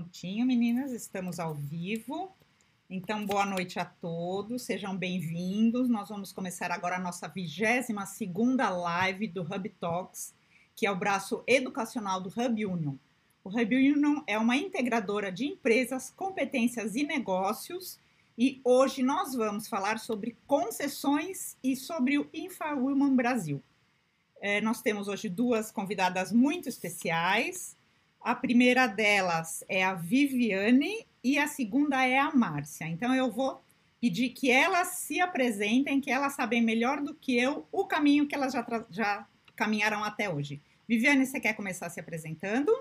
Prontinho, meninas, estamos ao vivo. Então, boa noite a todos, sejam bem-vindos. Nós vamos começar agora a nossa 22 segunda live do Hub Talks, que é o braço educacional do Hub Union. O Hub Union é uma integradora de empresas, competências e negócios, e hoje nós vamos falar sobre concessões e sobre o InfaWoman Brasil. É, nós temos hoje duas convidadas muito especiais. A primeira delas é a Viviane e a segunda é a Márcia. Então eu vou pedir que elas se apresentem, que elas sabem melhor do que eu o caminho que elas já, já caminharam até hoje. Viviane, você quer começar se apresentando?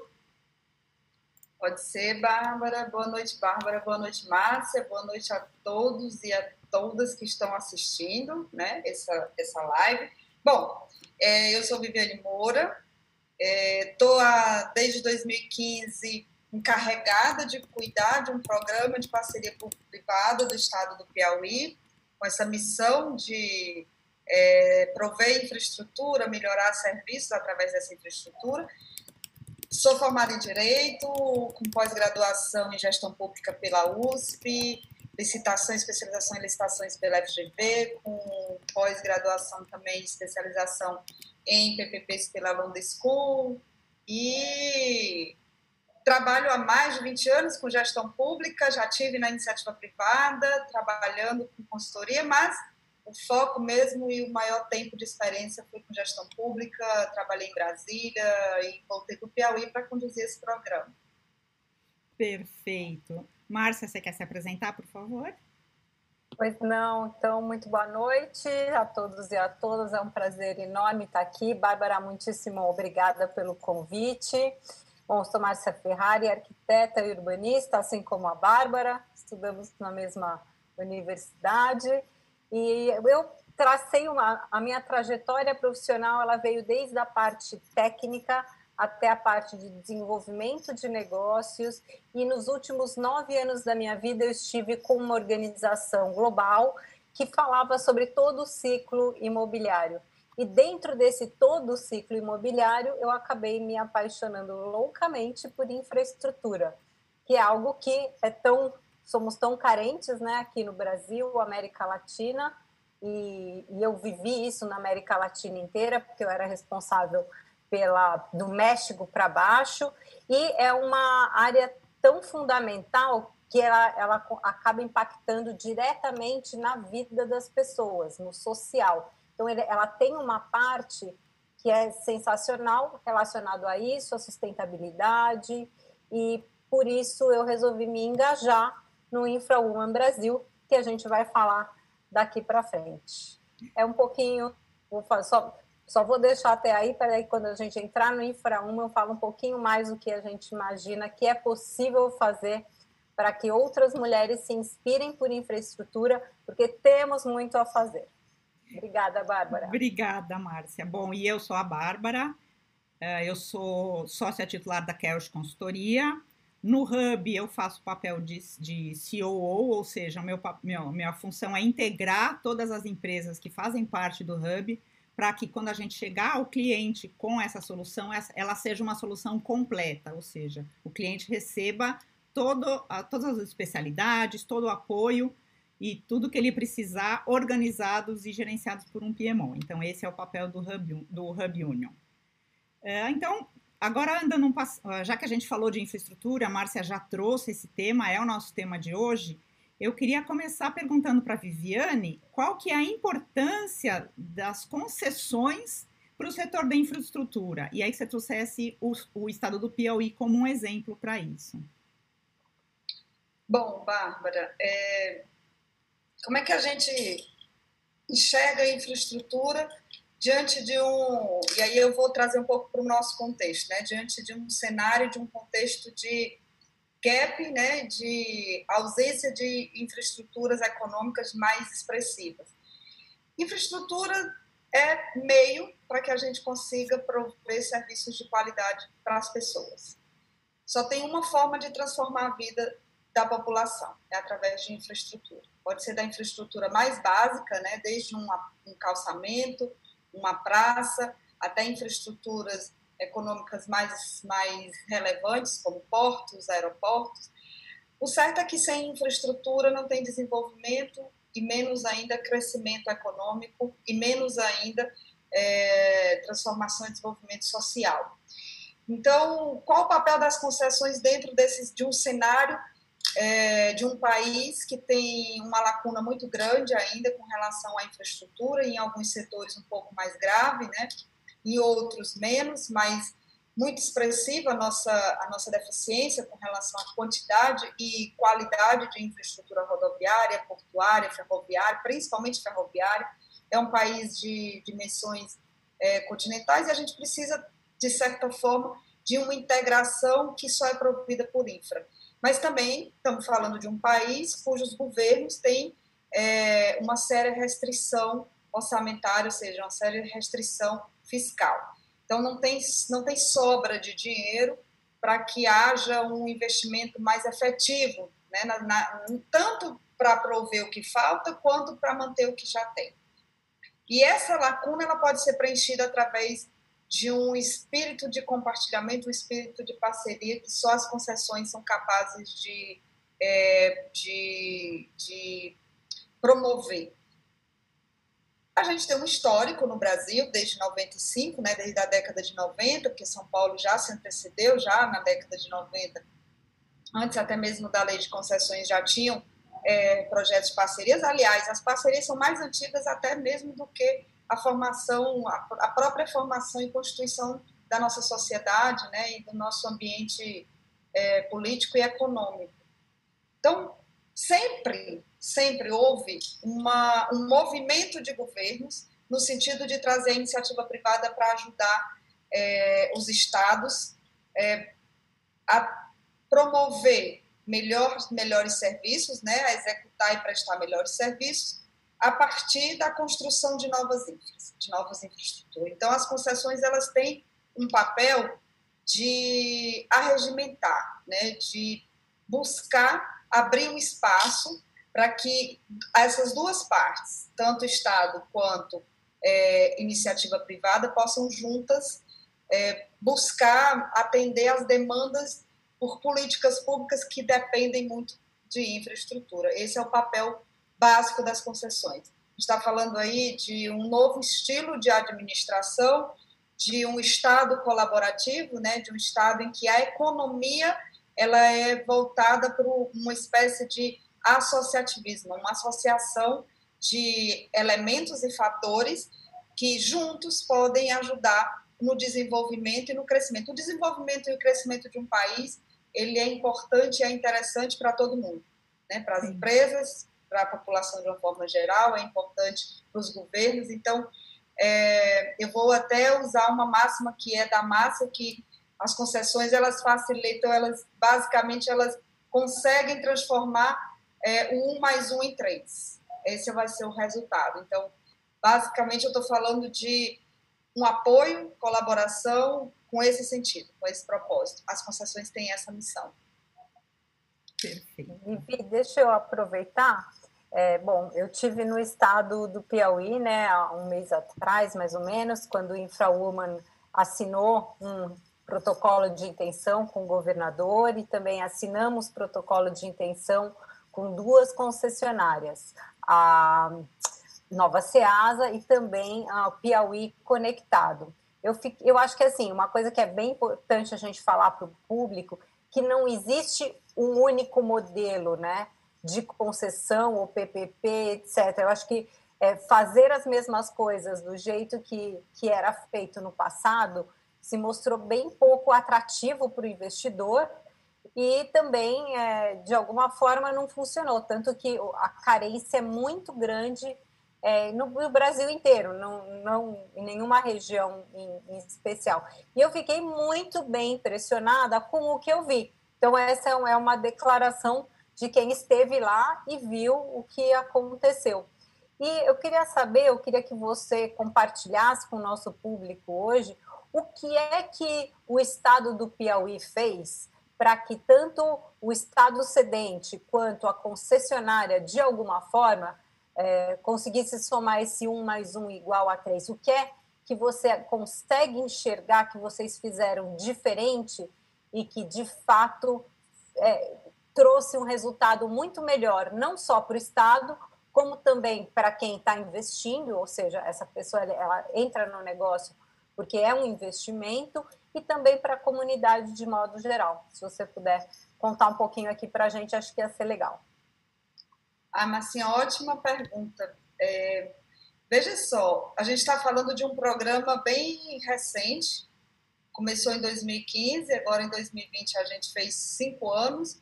Pode ser, Bárbara. Boa noite, Bárbara. Boa noite, Márcia. Boa noite a todos e a todas que estão assistindo né, essa, essa live. Bom, é, eu sou Viviane Moura, Estou é, desde 2015 encarregada de cuidar de um programa de parceria público-privada do Estado do Piauí, com essa missão de é, prover infraestrutura, melhorar serviços através dessa infraestrutura. Sou formada em Direito, com pós-graduação em Gestão Pública pela USP, licitação, especialização em licitações pela FGV, com pós-graduação também, especialização em PPPs pela London School e trabalho há mais de 20 anos com gestão pública, já tive na iniciativa privada, trabalhando com consultoria, mas o foco mesmo e o maior tempo de experiência foi com gestão pública, trabalhei em Brasília e voltei para o Piauí para conduzir esse programa. Perfeito. Márcia, você quer se apresentar, por favor? Pois não, então, muito boa noite a todos e a todas. É um prazer enorme estar aqui. Bárbara, muitíssimo obrigada pelo convite. Bom, sou Márcia Ferrari, arquiteta e urbanista, assim como a Bárbara, estudamos na mesma universidade. E eu tracei uma, a minha trajetória profissional, ela veio desde a parte técnica até a parte de desenvolvimento de negócios. E nos últimos nove anos da minha vida, eu estive com uma organização global que falava sobre todo o ciclo imobiliário. E dentro desse todo o ciclo imobiliário, eu acabei me apaixonando loucamente por infraestrutura, que é algo que é tão somos tão carentes, né, aqui no Brasil, América Latina, e, e eu vivi isso na América Latina inteira, porque eu era responsável pela do México para baixo e é uma área tão fundamental que ela, ela acaba impactando diretamente na vida das pessoas, no social. Então, ele, ela tem uma parte que é sensacional relacionado a isso, a sustentabilidade, e por isso eu resolvi me engajar no InfraWoman Brasil, que a gente vai falar daqui para frente. É um pouquinho, vou fazer, só só vou deixar até aí, para aí quando a gente entrar no Infra 1, eu falo um pouquinho mais do que a gente imagina que é possível fazer para que outras mulheres se inspirem por infraestrutura, porque temos muito a fazer. Obrigada, Bárbara. Obrigada, Márcia. Bom, e eu sou a Bárbara, é, eu sou sócia titular da Kelch Consultoria. No Hub, eu faço papel de, de COO, ou seja, meu, meu, minha função é integrar todas as empresas que fazem parte do Hub para que quando a gente chegar ao cliente com essa solução, ela seja uma solução completa, ou seja, o cliente receba todo, todas as especialidades, todo o apoio e tudo que ele precisar organizados e gerenciados por um PMO. Então, esse é o papel do Hub, do Hub Union. É, então, agora andando um, já que a gente falou de infraestrutura, a Márcia já trouxe esse tema, é o nosso tema de hoje, eu queria começar perguntando para a Viviane qual que é a importância das concessões para o setor da infraestrutura. E aí que você trouxesse o, o estado do Piauí como um exemplo para isso. Bom, Bárbara, é... como é que a gente enxerga a infraestrutura diante de um... E aí eu vou trazer um pouco para o nosso contexto, né? Diante de um cenário, de um contexto de gap né, de ausência de infraestruturas econômicas mais expressivas. Infraestrutura é meio para que a gente consiga prover serviços de qualidade para as pessoas. Só tem uma forma de transformar a vida da população, é através de infraestrutura. Pode ser da infraestrutura mais básica, né, desde um calçamento, uma praça, até infraestruturas econômicas mais, mais relevantes, como portos, aeroportos. O certo é que sem infraestrutura não tem desenvolvimento e menos ainda crescimento econômico e menos ainda é, transformação e desenvolvimento social. Então, qual o papel das concessões dentro desses, de um cenário é, de um país que tem uma lacuna muito grande ainda com relação à infraestrutura, em alguns setores um pouco mais grave, né? Em outros menos, mas muito expressiva a nossa, a nossa deficiência com relação à quantidade e qualidade de infraestrutura rodoviária, portuária, ferroviária, principalmente ferroviária. É um país de dimensões é, continentais e a gente precisa, de certa forma, de uma integração que só é provida por infra. Mas também estamos falando de um país cujos governos têm é, uma séria restrição orçamentária, ou seja, uma séria restrição fiscal. Então, não tem, não tem sobra de dinheiro para que haja um investimento mais efetivo, né, na, na, tanto para prover o que falta, quanto para manter o que já tem. E essa lacuna ela pode ser preenchida através de um espírito de compartilhamento, um espírito de parceria que só as concessões são capazes de, é, de, de promover. A gente tem um histórico no Brasil desde 95, né, desde a década de 90, porque São Paulo já se antecedeu já na década de 90, antes até mesmo da lei de concessões já tinham é, projetos de parcerias. Aliás, as parcerias são mais antigas até mesmo do que a formação, a, própria formação e constituição da nossa sociedade, né, e do nosso ambiente é, político e econômico. Então, sempre, sempre houve uma, um movimento de governos no sentido de trazer a iniciativa privada para ajudar é, os estados é, a promover melhor, melhores serviços, né, a executar e prestar melhores serviços, a partir da construção de novas infras, de novas infraestruturas. Então, as concessões elas têm um papel de arregimentar, né, de buscar abrir um espaço para que essas duas partes, tanto Estado quanto é, iniciativa privada, possam juntas é, buscar atender às demandas por políticas públicas que dependem muito de infraestrutura. Esse é o papel básico das concessões. Está falando aí de um novo estilo de administração, de um Estado colaborativo, né, de um Estado em que a economia ela é voltada para uma espécie de associativismo, uma associação de elementos e fatores que juntos podem ajudar no desenvolvimento e no crescimento. O desenvolvimento e o crescimento de um país ele é importante e é interessante para todo mundo, né? para as empresas, para a população de uma forma geral, é importante para os governos. Então, é, eu vou até usar uma máxima que é da massa, que as concessões elas facilitam, elas basicamente elas conseguem transformar é, um mais um em três. Esse vai ser o resultado. Então, basicamente, eu estou falando de um apoio, colaboração com esse sentido, com esse propósito. As concessões têm essa missão. Perfeito. Vivi, deixa eu aproveitar é, bom, eu tive no estado do Piauí, né, há um mês atrás, mais ou menos, quando o InfraWoman assinou um protocolo de intenção com o governador e também assinamos protocolo de intenção com duas concessionárias, a Nova Ceasa e também a Piauí Conectado. Eu, fico, eu acho que assim, uma coisa que é bem importante a gente falar para o público, que não existe um único modelo, né? de concessão ou PPP, etc. Eu acho que é, fazer as mesmas coisas do jeito que, que era feito no passado se mostrou bem pouco atrativo para o investidor e também, é, de alguma forma, não funcionou. Tanto que a carência é muito grande é, no, no, Brasil inteiro, não, não em nenhuma região em, em, especial. E eu fiquei muito bem impressionada com o que eu vi. Então, essa é uma declaração de quem esteve lá e viu o que aconteceu. E eu queria saber, eu queria que você compartilhasse com o nosso público hoje o que é que o estado do Piauí fez para que tanto o estado cedente quanto a concessionária, de alguma forma, é, conseguisse somar esse um mais um igual a três. O que é que você consegue enxergar que vocês fizeram diferente e que de fato é, trouxe um resultado muito melhor, não só para o Estado, como também para quem está investindo, ou seja, essa pessoa ela entra no negócio porque é um investimento, e também para a comunidade de modo geral. Se você puder contar um pouquinho aqui para a gente, acho que ia ser legal. Ah, Marcinha, ótima pergunta. É, veja só, a gente está falando de um programa bem recente, começou em 2015, agora em 2020 a gente fez cinco anos,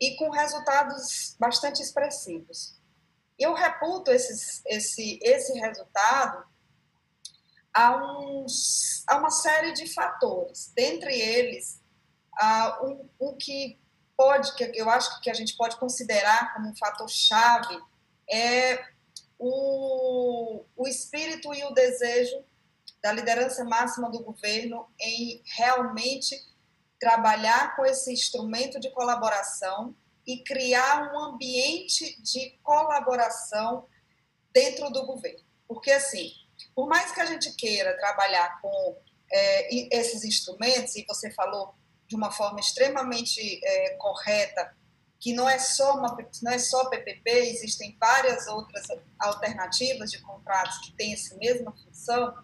e com resultados bastante expressivos. Eu reputo esses, esse, esse resultado a, uns, a uma série de fatores, dentre eles, uh, um, um que pode, que eu acho que a gente pode considerar como um fator chave é o, o espírito e o desejo da liderança máxima do governo em realmente trabalhar com esse instrumento de colaboração e criar um ambiente de colaboração dentro do governo. Porque, assim, por mais que a gente queira trabalhar com é, esses instrumentos, e você falou de uma forma extremamente é, correta, que não é só uma, não é só PPP, existem várias outras alternativas de contratos que têm essa mesma função,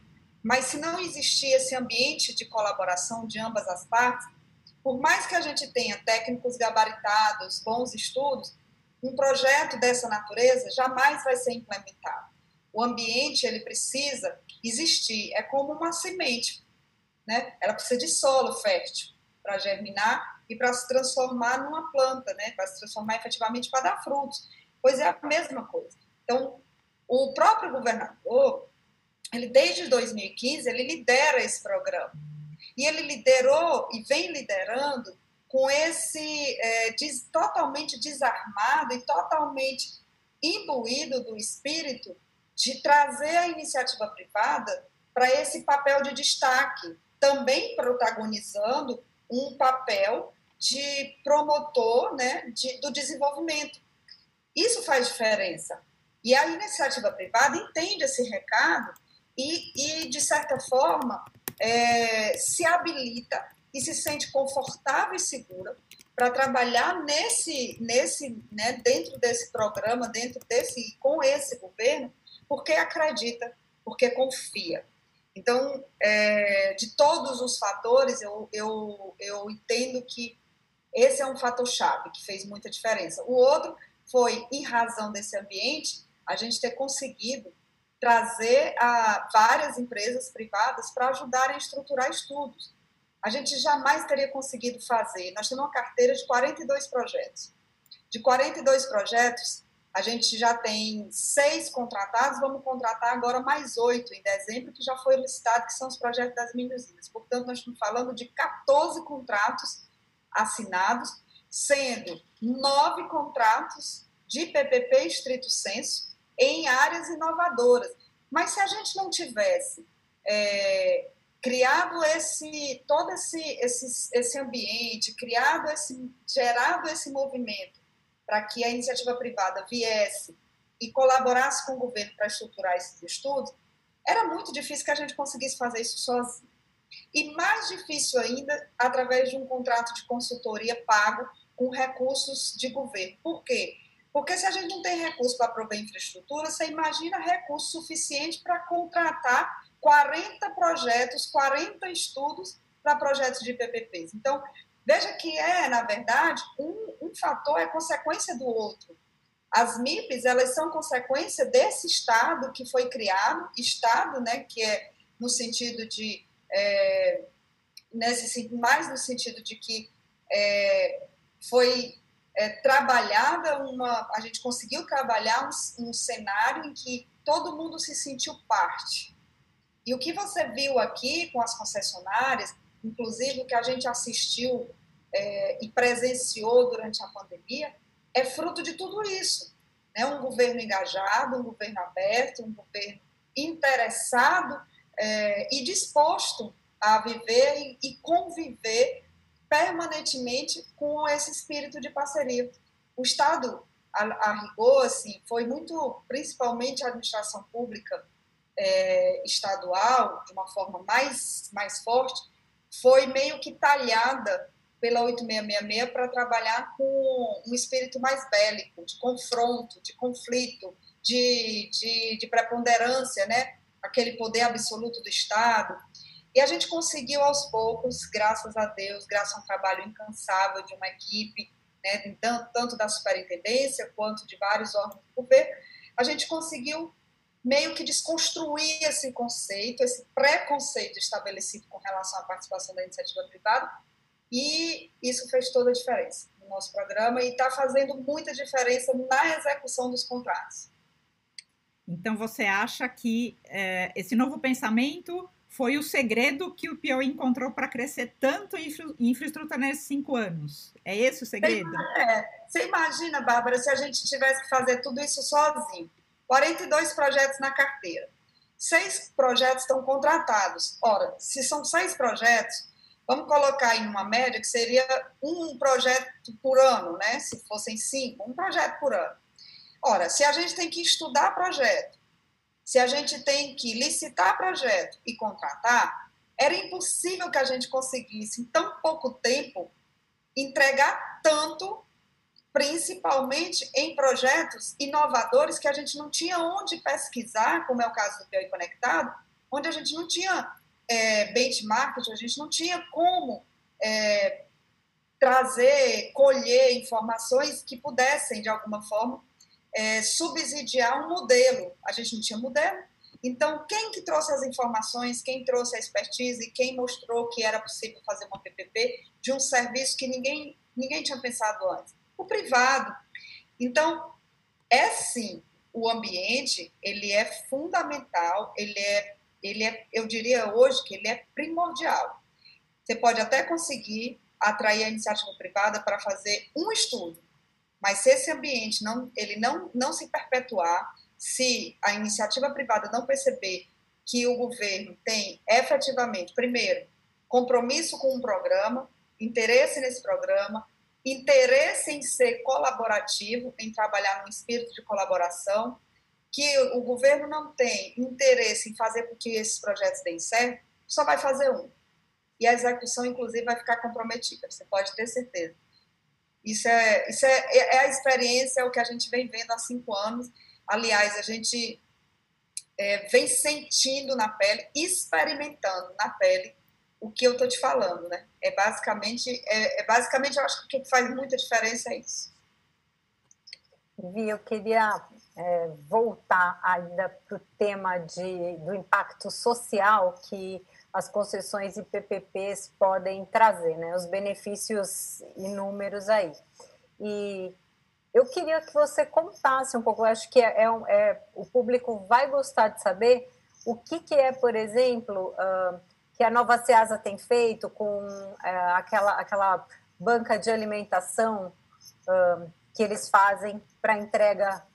mas se não existir esse ambiente de colaboração de ambas as partes, por mais que a gente tenha técnicos gabaritados, bons estudos, um projeto dessa natureza jamais vai ser implementado. O ambiente ele precisa existir, é como uma semente, né? Ela precisa de solo fértil para germinar e para se transformar numa planta, né? Para se transformar efetivamente para dar frutos. Pois é a mesma coisa. Então, o próprio governador, ele desde 2015 ele lidera esse programa e ele liderou e vem liderando com esse é, des, totalmente desarmado e totalmente imbuído do espírito de trazer a iniciativa privada para esse papel de destaque, também protagonizando um papel de promotor né, de, do desenvolvimento. Isso faz diferença. E a iniciativa privada entende esse recado e, e de certa forma, é, se habilita e se sente confortável e segura para trabalhar nesse, nesse, né, dentro desse programa, dentro desse, com esse governo, porque acredita, porque confia. Então, é, de todos os fatores, eu, eu, eu entendo que esse é um fator-chave que fez muita diferença. O outro foi, em razão desse ambiente, a gente ter conseguido trazer a várias empresas privadas para ajudarem a estruturar estudos. A gente jamais teria conseguido fazer. Nós temos uma carteira de 42 projetos. De 42 projetos, a gente já tem seis contratados, vamos contratar agora mais oito em dezembro, que já foi listado, que são os projetos das minhas Portanto, nós estamos falando de 14 contratos assinados, sendo nove contratos de PPP estrito senso em áreas inovadoras. Mas se a gente não tivesse é, criado esse todo esse, esse, esse ambiente, criado esse, gerado esse movimento para que a iniciativa privada viesse e colaborasse com o governo para estruturar esses estudos, era muito difícil que a gente conseguisse fazer isso sozinho. E mais difícil ainda através de um contrato de consultoria pago com recursos de governo. Por quê? Porque se a gente não tem recurso para prover infraestrutura, você imagina recurso suficiente para contratar 40 projetos, 40 estudos para projetos de PPPs. Então, Veja que é, na verdade, um, um fator é consequência do outro. As MIPs, elas são consequência desse Estado que foi criado, Estado, né, que é no sentido de, é, nesse, mais no sentido de que é, foi é, trabalhada uma, a gente conseguiu trabalhar um, um cenário em que todo mundo se sentiu parte. E o que você viu aqui com as concessionárias, inclusive o que a gente assistiu é, e presenciou durante a pandemia, é fruto de tudo isso. Né? Um governo engajado, um governo aberto, um governo interessado é, e disposto a viver e, conviver permanentemente com esse espírito de parceria. O Estado, a, a rigor, assim, foi muito, principalmente a administração pública é, estadual, de uma forma mais, mais forte, foi meio que talhada pela 8666 para trabalhar com um espírito mais bélico, de confronto, de conflito, de, de, de preponderância, né? aquele poder absoluto do Estado. E a gente conseguiu aos poucos, graças a Deus, graças a um trabalho incansável de uma equipe, né, tanto da superintendência quanto de vários órgãos do governo, a gente conseguiu meio que desconstruir esse conceito, esse preconceito estabelecido com relação à participação da iniciativa privada, e isso fez toda a diferença no nosso programa e está fazendo muita diferença na execução dos contratos. Então, você acha que é, esse novo pensamento foi o segredo que o Piauí encontrou para crescer tanto em infraestrutura nesses cinco anos? É esse o segredo? É, você imagina, Bárbara, se a gente tivesse que fazer tudo isso sozinho. 42 projetos na carteira. Seis projetos estão contratados. Ora, se são seis projetos, vamos colocar em uma média que seria um projeto por ano, né? Se fossem cinco, um projeto por ano. Ora, se a gente tem que estudar projeto, se a gente tem que licitar projeto e contratar, era impossível que a gente conseguisse, em tão pouco tempo, entregar tanto, principalmente em projetos inovadores que a gente não tinha onde pesquisar, como é o caso do Piauí Conectado, onde a gente não tinha é, benchmark, a gente não tinha como é, trazer, colher informações que pudessem, de alguma forma, é, subsidiar um modelo. A gente não tinha modelo. Então, quem que trouxe as informações, quem trouxe a expertise, quem mostrou que era possível fazer uma PPP de um serviço que ninguém, ninguém tinha pensado antes? O privado. Então, é sim, o ambiente, ele é fundamental, ele é, ele é, eu diria hoje que ele é primordial. Você pode até conseguir atrair a iniciativa privada para fazer um estudo, mas se esse ambiente não, ele não, não se perpetuar, se a iniciativa privada não perceber que o governo tem efetivamente, primeiro, compromisso com um programa, interesse nesse programa, interesse em ser colaborativo, em trabalhar no espírito de colaboração, que o governo não tem interesse em fazer com que esses projetos deem certo, só vai fazer um. E a execução, inclusive, vai ficar comprometida, você pode ter certeza. Isso é, isso é, é a experiência, é o que a gente vem vendo há cinco anos. Aliás, a gente é, vem sentindo na pele, experimentando na pele o que eu estou te falando, né? É basicamente, é, é, basicamente, eu acho que o que faz muita diferença é isso. Vi, eu queria é, voltar ainda para o tema de, do impacto social que as concessões e PPPs podem trazer, né? Os benefícios inúmeros aí. E eu queria que você contasse um pouco, eu acho que é, é, é, o público vai gostar de saber o que, que é, por exemplo, uh, que a Nova Ceasa tem feito com uh, aquela, aquela banca de alimentação uh, que eles fazem para entrega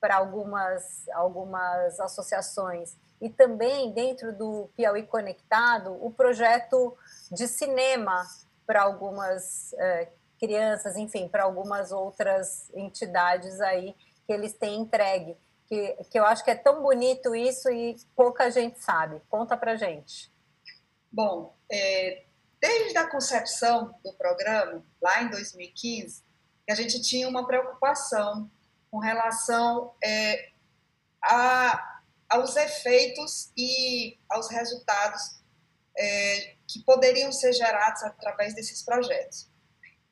para algumas, algumas associações e também dentro do Piauí Conectado o projeto de cinema para algumas é, crianças, enfim, para algumas outras entidades aí que eles têm entregue, que, que eu acho que é tão bonito isso e pouca gente sabe. Conta para gente. Bom, é, desde a concepção do programa, lá em 2015, a gente tinha uma preocupação com relação é, a aos efeitos e aos resultados é, que poderiam ser gerados através desses projetos.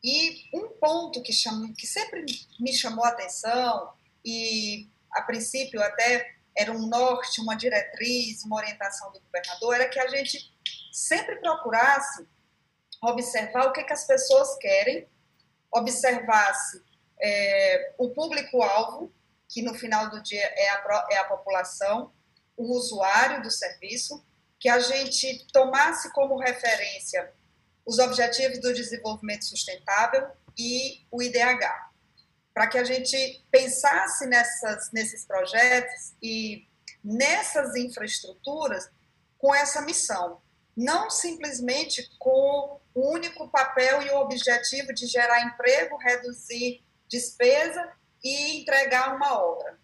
E um ponto que, cham, que sempre me chamou a atenção, e a princípio até era um norte, uma diretriz, uma orientação do governador, era que a gente sempre procurasse observar o que, que as pessoas querem, observasse é, o público-alvo que no final do dia é a, é a população, o usuário do serviço, que a gente tomasse como referência os Objetivos do Desenvolvimento Sustentável e o IDH, para que a gente pensasse nessas, nesses projetos e nessas infraestruturas com essa missão, não simplesmente com o único papel e o objetivo de gerar emprego, reduzir despesa e entregar uma obra.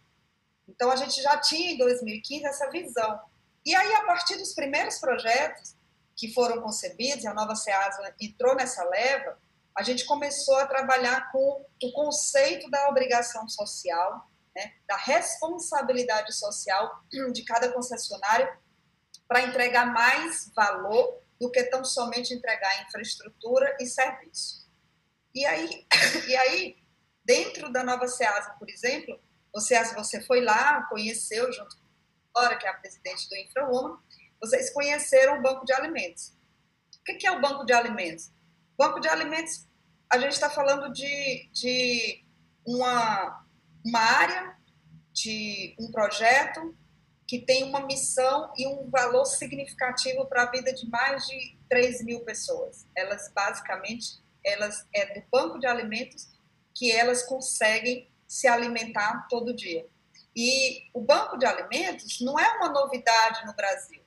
Então, a gente já tinha em 2015 essa visão E aí, a partir dos primeiros projetos que foram concebidos, a nova SEASA entrou nessa leva, a gente começou a trabalhar com o conceito da obrigação social, né, da responsabilidade social de cada concessionário para entregar mais valor do que tão somente entregar infraestrutura e serviço. E aí, e aí dentro da nova SEASA, por exemplo, você, você foi lá, conheceu junto com a Dora, que é a presidente do InfraWoman, vocês conheceram o banco de alimentos. O que é o banco de alimentos? Banco de alimentos, a gente está falando de, de uma, uma área, de um projeto que tem uma missão e um valor significativo para a vida de mais de 3 mil pessoas. Elas, basicamente, elas é do banco de alimentos que elas conseguem se alimentar todo dia. E o banco de alimentos não é uma novidade no Brasil.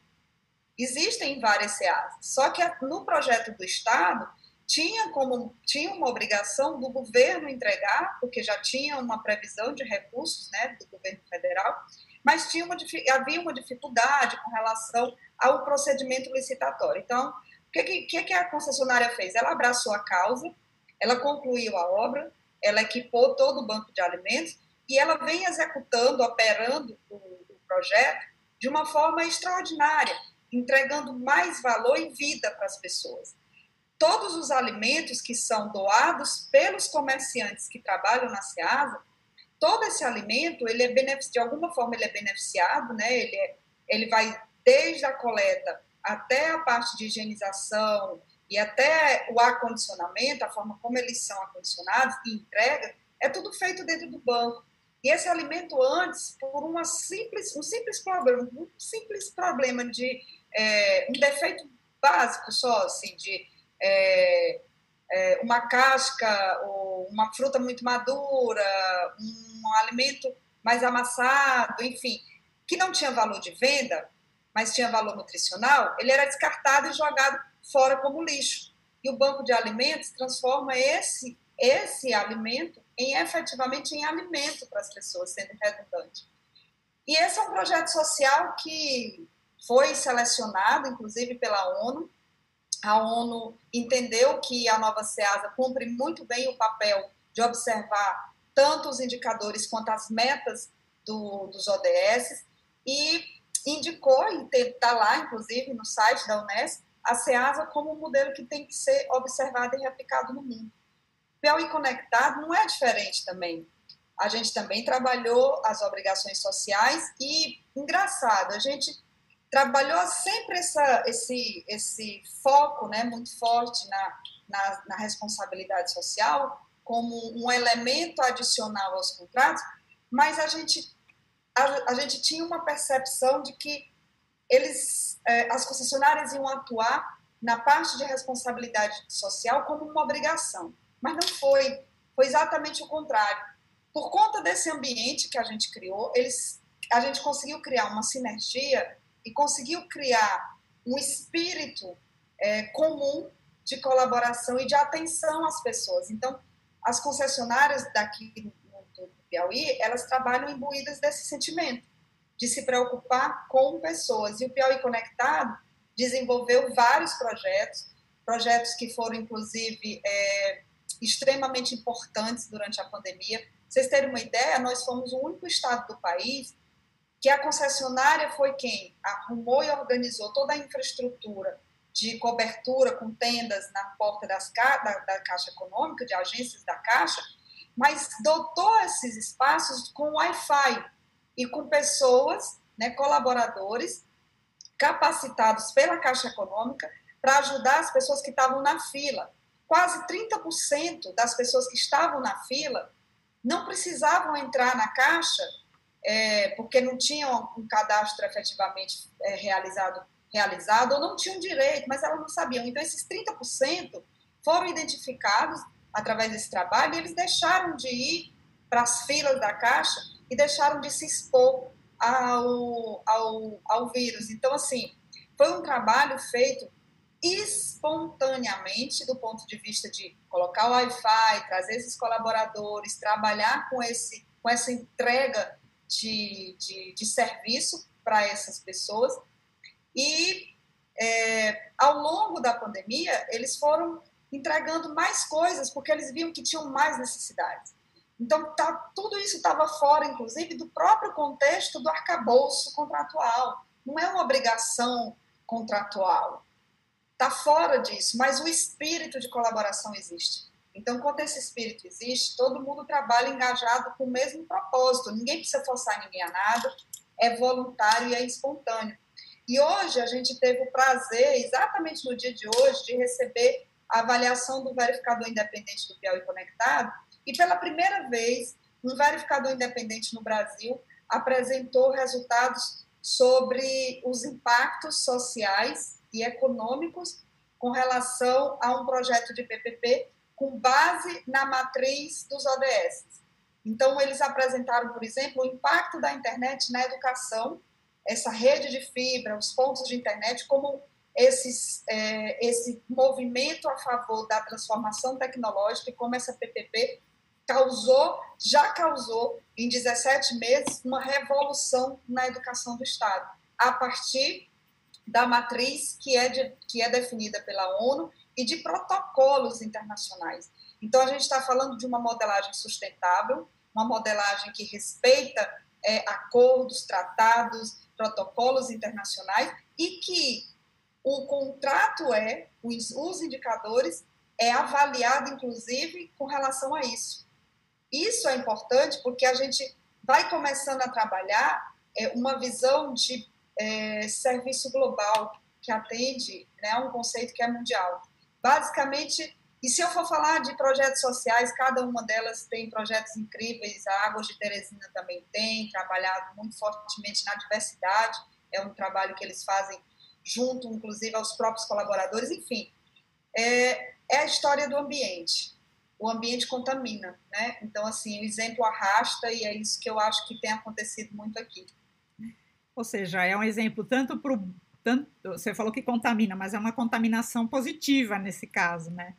Existem várias SEAs, só que no projeto do Estado tinha como tinha uma obrigação do governo entregar, porque já tinha uma previsão de recursos, né, do governo federal, mas tinha uma, havia uma dificuldade com relação ao procedimento licitatório. Então, o que, que, que a concessionária fez? Ela abraçou a causa, ela concluiu a obra, ela equipou todo o banco de alimentos e ela vem executando, operando o, o projeto de uma forma extraordinária, entregando mais valor e vida para as pessoas. Todos os alimentos que são doados pelos comerciantes que trabalham na SEASA, todo esse alimento, ele é de alguma forma ele é beneficiado, né? Ele, é, ele vai desde a coleta até a parte de higienização, e até o acondicionamento, a forma como eles são acondicionados e entrega, é tudo feito dentro do banco. E esse alimento antes, por uma simples, um simples problema, um simples problema de é, um defeito básico só, assim, de é, é, uma casca ou uma fruta muito madura, um alimento mais amassado, enfim, que não tinha valor de venda, mas tinha valor nutricional, ele era descartado e jogado fora como lixo. E o banco de alimentos transforma esse, esse alimento em efetivamente em alimento para as pessoas, sendo redundante. E esse é um projeto social que foi selecionado, inclusive, pela ONU. A ONU entendeu que a nova SEASA cumpre muito bem o papel de observar tanto os indicadores quanto as metas do, dos ODS e indicou, está lá, inclusive, no site da Unesco, a SEASA como um modelo que tem que ser observado e replicado no mundo. Piauí Conectado não é diferente também. A gente também trabalhou as obrigações sociais e, engraçado, a gente trabalhou sempre essa, esse, esse foco né, muito forte na, na, na responsabilidade social como um elemento adicional aos contratos, mas a gente, a, a gente tinha uma percepção de que eles, é, as concessionárias iam atuar na parte de responsabilidade social como uma obrigação, mas não foi. Foi exatamente o contrário. Por conta desse ambiente que a gente criou, eles, a gente conseguiu criar uma sinergia e conseguiu criar um espírito é, comum de colaboração e de atenção às pessoas. Então, as concessionárias daqui do Piauí, elas trabalham imbuídas desse sentimento de se preocupar com pessoas. E o Piauí Conectado desenvolveu vários projetos, projetos que foram, inclusive, é, extremamente importantes durante a pandemia. Pra vocês terem uma ideia, nós fomos o único estado do país que a concessionária foi quem arrumou e organizou toda a infraestrutura de cobertura com tendas na porta das, da, da Caixa Econômica, de agências da Caixa, mas dotou esses espaços com Wi-Fi, e com pessoas, né, colaboradores, capacitados pela Caixa Econômica para ajudar as pessoas que estavam na fila. Quase 30% das pessoas que estavam na fila não precisavam entrar na Caixa é, porque não tinham um cadastro efetivamente é, realizado, realizado ou não tinham direito, mas elas não sabiam. Então, esses 30% foram identificados através desse trabalho e eles deixaram de ir para as filas da Caixa e deixaram de se expor ao, ao, ao vírus. Então, assim, foi um trabalho feito espontaneamente do ponto de vista de colocar o Wi-Fi, trazer esses colaboradores, trabalhar com, esse, com essa entrega de, de, de serviço para essas pessoas, E é, ao longo da pandemia, eles foram entregando mais coisas, porque eles viam que tinham mais necessidades. Então, tá, tudo isso estava fora, inclusive, do próprio contexto do arcabouço contratual. Não é uma obrigação contratual. Está fora disso, mas o espírito de colaboração existe. Então, quando esse espírito existe, todo mundo trabalha engajado com o mesmo propósito. Ninguém precisa forçar ninguém a nada, é voluntário e é espontâneo. E hoje a gente teve o prazer, exatamente no dia de hoje, de receber a avaliação do verificador independente do Piauí Conectado. E pela primeira vez, um verificador independente no Brasil apresentou resultados sobre os impactos sociais e econômicos com relação a um projeto de PPP com base na matriz dos ODS. Então, eles apresentaram, por exemplo, o impacto da internet na educação, essa rede de fibra, os pontos de internet, como esses, é, esse movimento a favor da transformação tecnológica e como essa PPP causou, já causou, em 17 meses, uma revolução na educação do Estado, a partir da matriz que é, de, que é definida pela ONU e de protocolos internacionais. Então, a gente está falando de uma modelagem sustentável, uma modelagem que respeita é, acordos, tratados, protocolos internacionais e que o contrato é, os, os indicadores, é avaliado, inclusive, com relação a isso. Isso é importante porque a gente vai começando a trabalhar é, uma visão de é, serviço global que atende né, um conceito que é mundial. Basicamente, e se eu for falar de projetos sociais, cada uma delas tem projetos incríveis. A Águas de Teresina também tem, trabalhado muito fortemente na diversidade. É um trabalho que eles fazem junto, inclusive, aos próprios colaboradores. Enfim, é, é a história do ambiente. O ambiente contamina, né? Então, assim, o exemplo arrasta e é isso que eu acho que tem acontecido muito aqui. Ou seja, é um exemplo tanto para o. Você falou que contamina, mas é uma contaminação positiva nesse caso, né?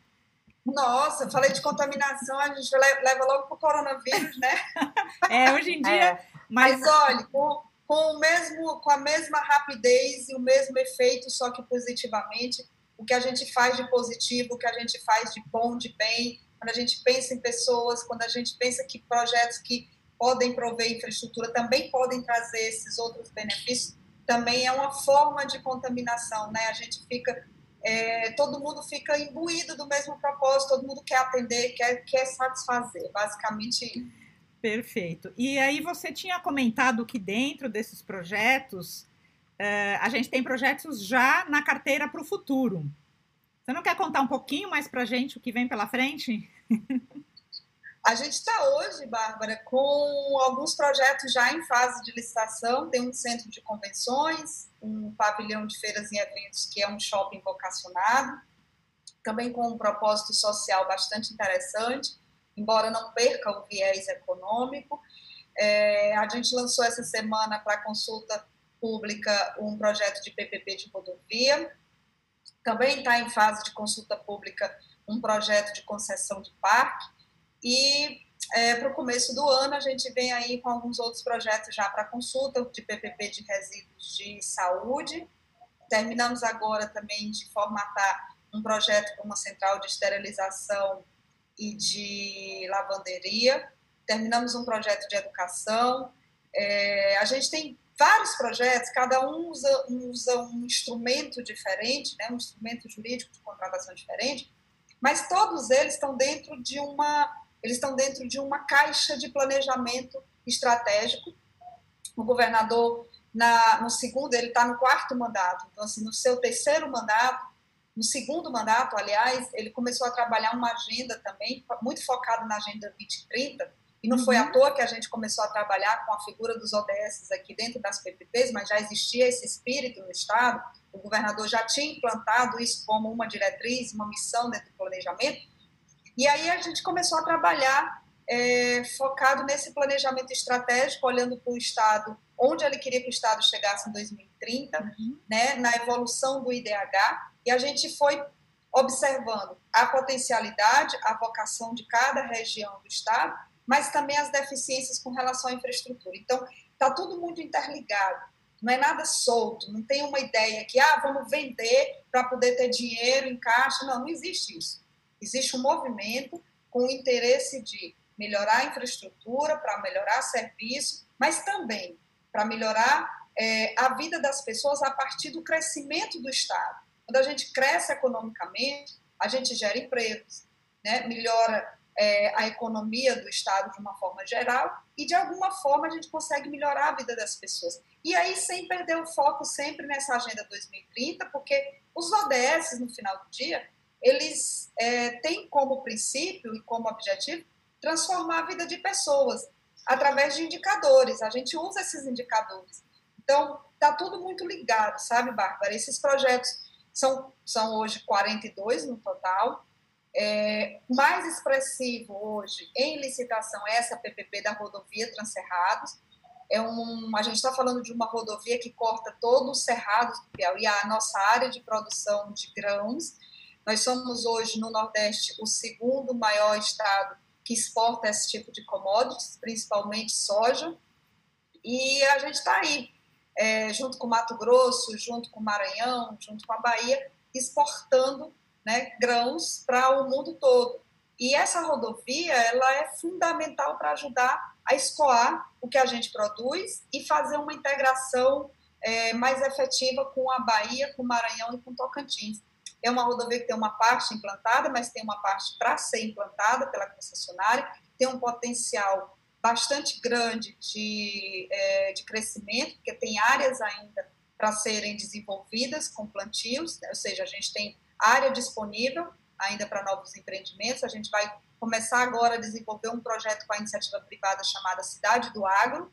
Nossa, falei de contaminação, a gente leva logo para o coronavírus, né? é, hoje em dia. É. Mas, mas olha, com, com, o mesmo, com a mesma rapidez e o mesmo efeito, só que positivamente, o que a gente faz de positivo, o que a gente faz de bom, de bem, quando a gente pensa em pessoas, quando a gente pensa que projetos que podem prover infraestrutura também podem trazer esses outros benefícios, também é uma forma de contaminação, né? A gente fica é, todo mundo fica imbuído do mesmo propósito, todo mundo quer atender, quer, quer satisfazer, basicamente. Perfeito. E aí você tinha comentado que dentro desses projetos, é, a gente tem projetos já na carteira para o futuro. Você não quer contar um pouquinho mais para gente o que vem pela frente? A gente está hoje, Bárbara, com alguns projetos já em fase de licitação. Tem um centro de convenções, um pavilhão de feiras e eventos, que é um shopping vocacionado, também com um propósito social bastante interessante, embora não perca o viés econômico. É, a gente lançou essa semana para consulta pública um projeto de PPP de rodovia. Também está em fase de consulta pública um projeto de concessão de parque e é, para o começo do ano, a gente vem aí com alguns outros projetos já para consulta, de PPP de resíduos de saúde. Terminamos agora também de formatar um projeto para uma central de esterilização e de lavanderia. Terminamos um projeto de educação. É, a gente tem vários projetos, cada um usa, usa um instrumento diferente, né, um instrumento jurídico de contratação diferente, mas todos eles estão dentro de uma eles estão dentro de uma caixa de planejamento estratégico. O governador, na, no segundo, ele está no quarto mandato, então, assim, no seu terceiro mandato, no segundo mandato, aliás, ele começou a trabalhar uma agenda também, muito focada na Agenda 2030, e não foi à uhum. toa que a gente começou a trabalhar com a figura dos ODS aqui dentro das PPPs, mas já existia esse espírito no Estado, o governador já tinha implantado isso como uma diretriz, uma missão dentro do planejamento, e aí a gente começou a trabalhar é, focado nesse planejamento estratégico, olhando para o Estado, onde ele queria que o Estado chegasse em 2030, uhum. né, na evolução do IDH, e a gente foi observando a potencialidade, a vocação de cada região do Estado, mas também as deficiências com relação à infraestrutura. Então, está tudo muito interligado. não é nada solto, não tem uma ideia que, ah, vamos vender para poder ter dinheiro em caixa. Não, não existe isso. Existe um movimento com o interesse de melhorar a infraestrutura, para melhorar serviço, mas também para melhorar é, a vida das pessoas a partir do crescimento do Estado. Quando a gente cresce economicamente, a gente gera empregos, né? melhora é, a economia do Estado de uma forma geral e, de alguma forma, a gente consegue melhorar a vida das pessoas. E aí, sem perder o foco sempre nessa Agenda 2030, porque os ODS, no final do dia, eles é, têm como princípio e como objetivo transformar a vida de pessoas através de indicadores. A gente usa esses indicadores. Então, está tudo muito ligado, sabe, Bárbara? Esses projetos são, são hoje 42 no total. É, mais expressivo hoje em licitação é essa PPP da rodovia Transcerrados. É um, a gente está falando de uma rodovia que corta todos os cerrados do Piauí, a nossa área de produção de grãos. Nós somos hoje no Nordeste o segundo maior estado que exporta esse tipo de commodities, principalmente soja. E a gente está aí é, junto com Mato Grosso, junto com Maranhão, junto com a Bahia, exportando né, grãos para o mundo todo. E essa rodovia ela é fundamental para ajudar a escoar o que a gente produz e fazer uma integração é, mais efetiva com a Bahia, com o Maranhão e com Tocantins. É uma rodovia que tem uma parte implantada, mas tem uma parte para ser implantada pela concessionária, tem um potencial bastante grande de, é, de crescimento, porque tem áreas ainda para serem desenvolvidas com plantios, né? ou seja, a gente tem área disponível ainda para novos empreendimentos. A gente vai começar agora a desenvolver um projeto com a iniciativa privada chamada Cidade do Agro,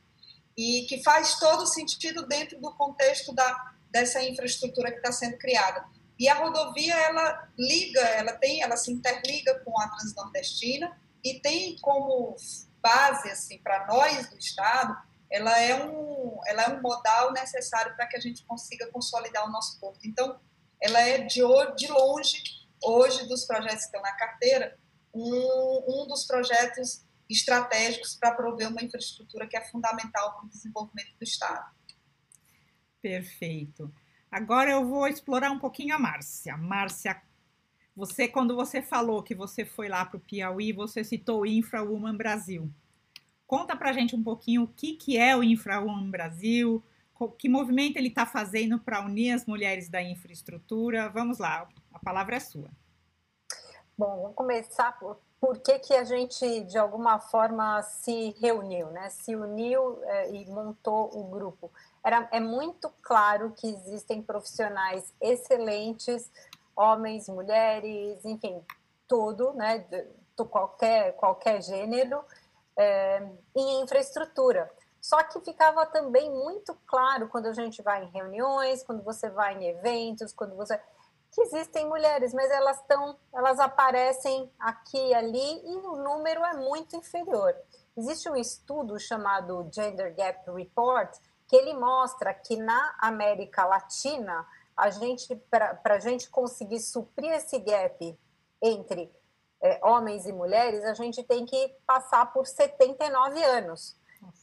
e que faz todo sentido dentro do contexto da, dessa infraestrutura que está sendo criada. E a rodovia, ela liga, ela tem, ela se interliga com a Transnordestina e tem como base assim para nós do estado, ela é um ela é um modal necessário para que a gente consiga consolidar o nosso porto. Então, ela é de, de longe hoje dos projetos que estão na carteira um, um dos projetos estratégicos para prover uma infraestrutura que é fundamental para o desenvolvimento do estado. Perfeito. Agora eu vou explorar um pouquinho a Márcia. Márcia, você, quando você falou que você foi lá para o Piauí, você citou o InfraWoman Brasil. Conta para gente um pouquinho o que, que é o InfraWoman Brasil, que movimento ele está fazendo para unir as mulheres da infraestrutura. Vamos lá, a palavra é sua. Bom, vamos começar por, por que, que a gente, de alguma forma, se reuniu, né? se uniu é, e montou o grupo. Era, é muito claro que existem profissionais excelentes homens, mulheres, enfim, tudo, né, de, de qualquer, qualquer gênero, é, em infraestrutura. Só que ficava também muito claro quando a gente vai em reuniões, quando você vai em eventos, quando você que existem mulheres, mas elas estão, elas aparecem aqui e ali e o número é muito inferior. Existe um estudo chamado Gender Gap Report que ele mostra que na América Latina a gente para a gente conseguir suprir esse gap entre é, homens e mulheres, a gente tem que passar por 79 anos.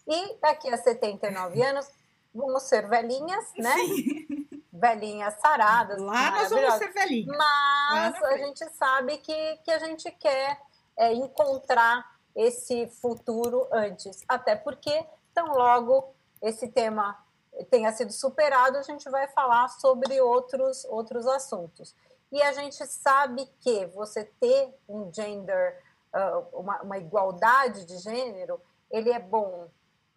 E daqui a 79 anos, vamos ser velhinhas, né? Sim. Velhinhas saradas. Lá nós vamos ser velhinhas. Mas a gente sabe que, que a gente quer é, encontrar esse futuro antes. Até porque, tão logo esse tema tenha sido superado, a gente vai falar sobre outros, outros assuntos. E a gente sabe que você ter um gender, uh, uma, uma igualdade de gênero, ele é bom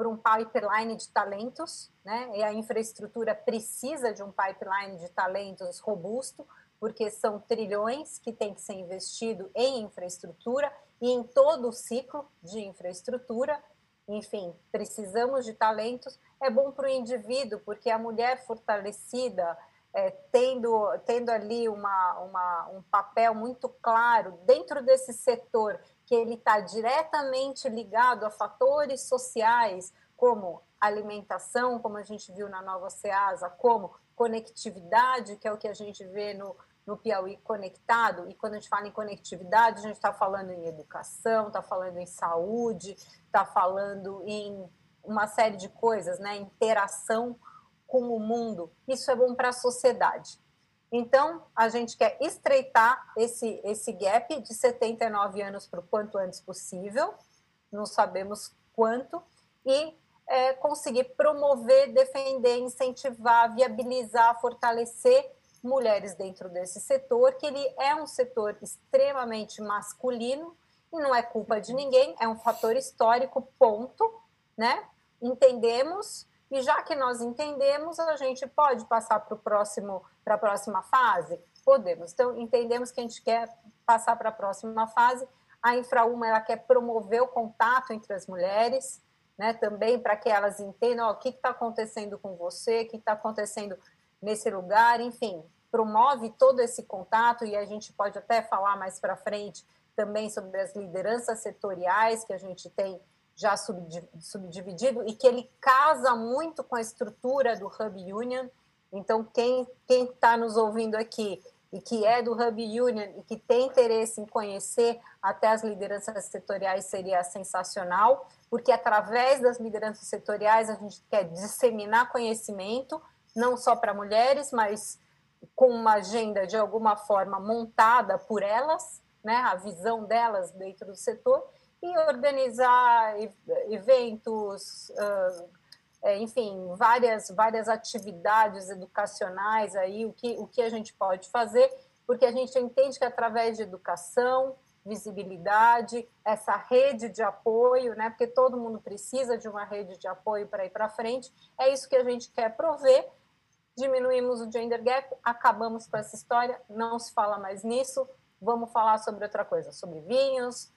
para um pipeline de talentos, né? E a infraestrutura precisa de um pipeline de talentos robusto, porque são trilhões que tem que ser investido em infraestrutura e em todo o ciclo de infraestrutura. Enfim, precisamos de talentos é bom para o indivíduo, porque a mulher fortalecida, é, tendo, tendo ali uma, uma, um papel muito claro dentro desse setor, que ele está diretamente ligado a fatores sociais, como alimentação, como a gente viu na nova SEASA, como conectividade, que é o que a gente vê no, no Piauí conectado, e quando a gente fala em conectividade, a gente está falando em educação, está falando em saúde, está falando em uma série de coisas, né? Interação com o mundo, isso é bom para a sociedade. Então, a gente quer estreitar esse, esse gap de 79 anos para o quanto antes possível, não sabemos quanto, e é, conseguir promover, defender, incentivar, viabilizar, fortalecer mulheres dentro desse setor, que ele é um setor extremamente masculino, e não é culpa de ninguém, é um fator histórico, ponto, né? Entendemos e já que nós entendemos, a gente pode passar para o próximo, para a próxima fase? Podemos. Então, entendemos que a gente quer passar para a próxima fase. A Infraúma ela quer promover o contato entre as mulheres, né? Também para que elas entendam ó, o que está acontecendo com você, o que está acontecendo nesse lugar, enfim, promove todo esse contato e a gente pode até falar mais para frente também sobre as lideranças setoriais que a gente tem já subdividido e que ele casa muito com a estrutura do Hub Union. Então, quem está nos ouvindo aqui e que é do Hub Union e que tem interesse em conhecer até as lideranças setoriais seria sensacional, porque através das lideranças setoriais a gente quer disseminar conhecimento, não só para mulheres, mas com uma agenda de alguma forma montada por elas, né, a visão delas dentro do setor, e organizar eventos, enfim, várias, várias atividades educacionais aí, o que, o que a gente pode fazer, porque a gente entende que através de educação, visibilidade, essa rede de apoio, né? Porque todo mundo precisa de uma rede de apoio para ir para frente. É isso que a gente quer prover. Diminuímos o gender gap, acabamos com essa história, não se fala mais nisso. Vamos falar sobre outra coisa, sobre vinhos,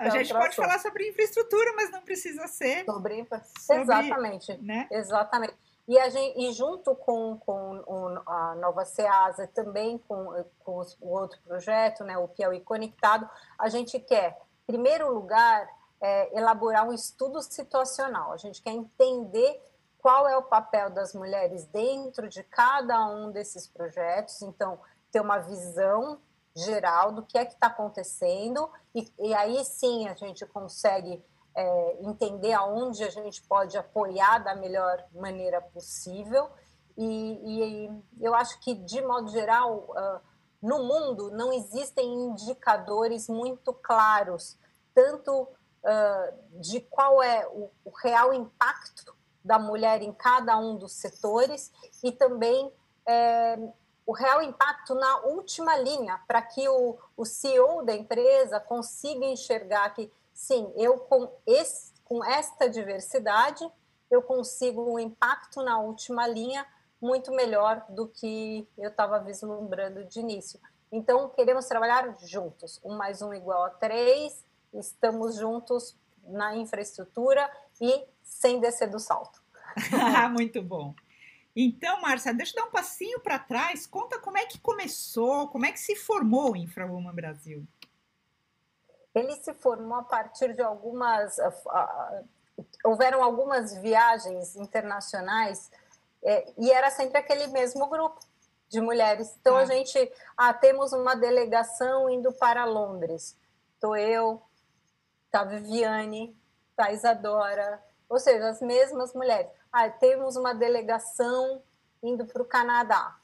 A gente pode falar sobre infraestrutura, mas não precisa ser. Sobre, sobre exatamente. Né? Exatamente. E, a gente, e junto com, com a Nova Ceasa, também com, com o outro projeto, né, o Piauí Conectado, a gente quer, em primeiro lugar, é, elaborar um estudo situacional. A gente quer entender qual é o papel das mulheres dentro de cada um desses projetos. Então, ter uma visão geral do que é que está acontecendo, e, e, aí sim a gente consegue é, entender aonde a gente pode apoiar da melhor maneira possível. E, e eu acho que, de modo geral, uh, no mundo não existem indicadores muito claros, tanto uh, de qual é o, o real impacto da mulher em cada um dos setores e também é, o real impacto na última linha, para que o, o CEO da empresa consiga enxergar que, sim, eu com, esse, com esta diversidade, eu consigo um impacto na última linha muito melhor do que eu estava vislumbrando de início. Então, queremos trabalhar juntos. Um mais um igual a três, estamos juntos na infraestrutura e sem descer do salto. muito bom. Então, Márcia, deixa eu dar um passinho para trás. Conta como é que começou, como é que se formou o InfraWoman Brasil. Ele se formou a partir de algumas. Uh, houveram algumas viagens internacionais é, e era sempre aquele mesmo grupo de mulheres. Então, ah. a gente. Ah, temos uma delegação indo para Londres. Estou eu, tá Viviane, tá Isadora, ou seja, as mesmas mulheres ah, temos uma delegação indo para o Canadá,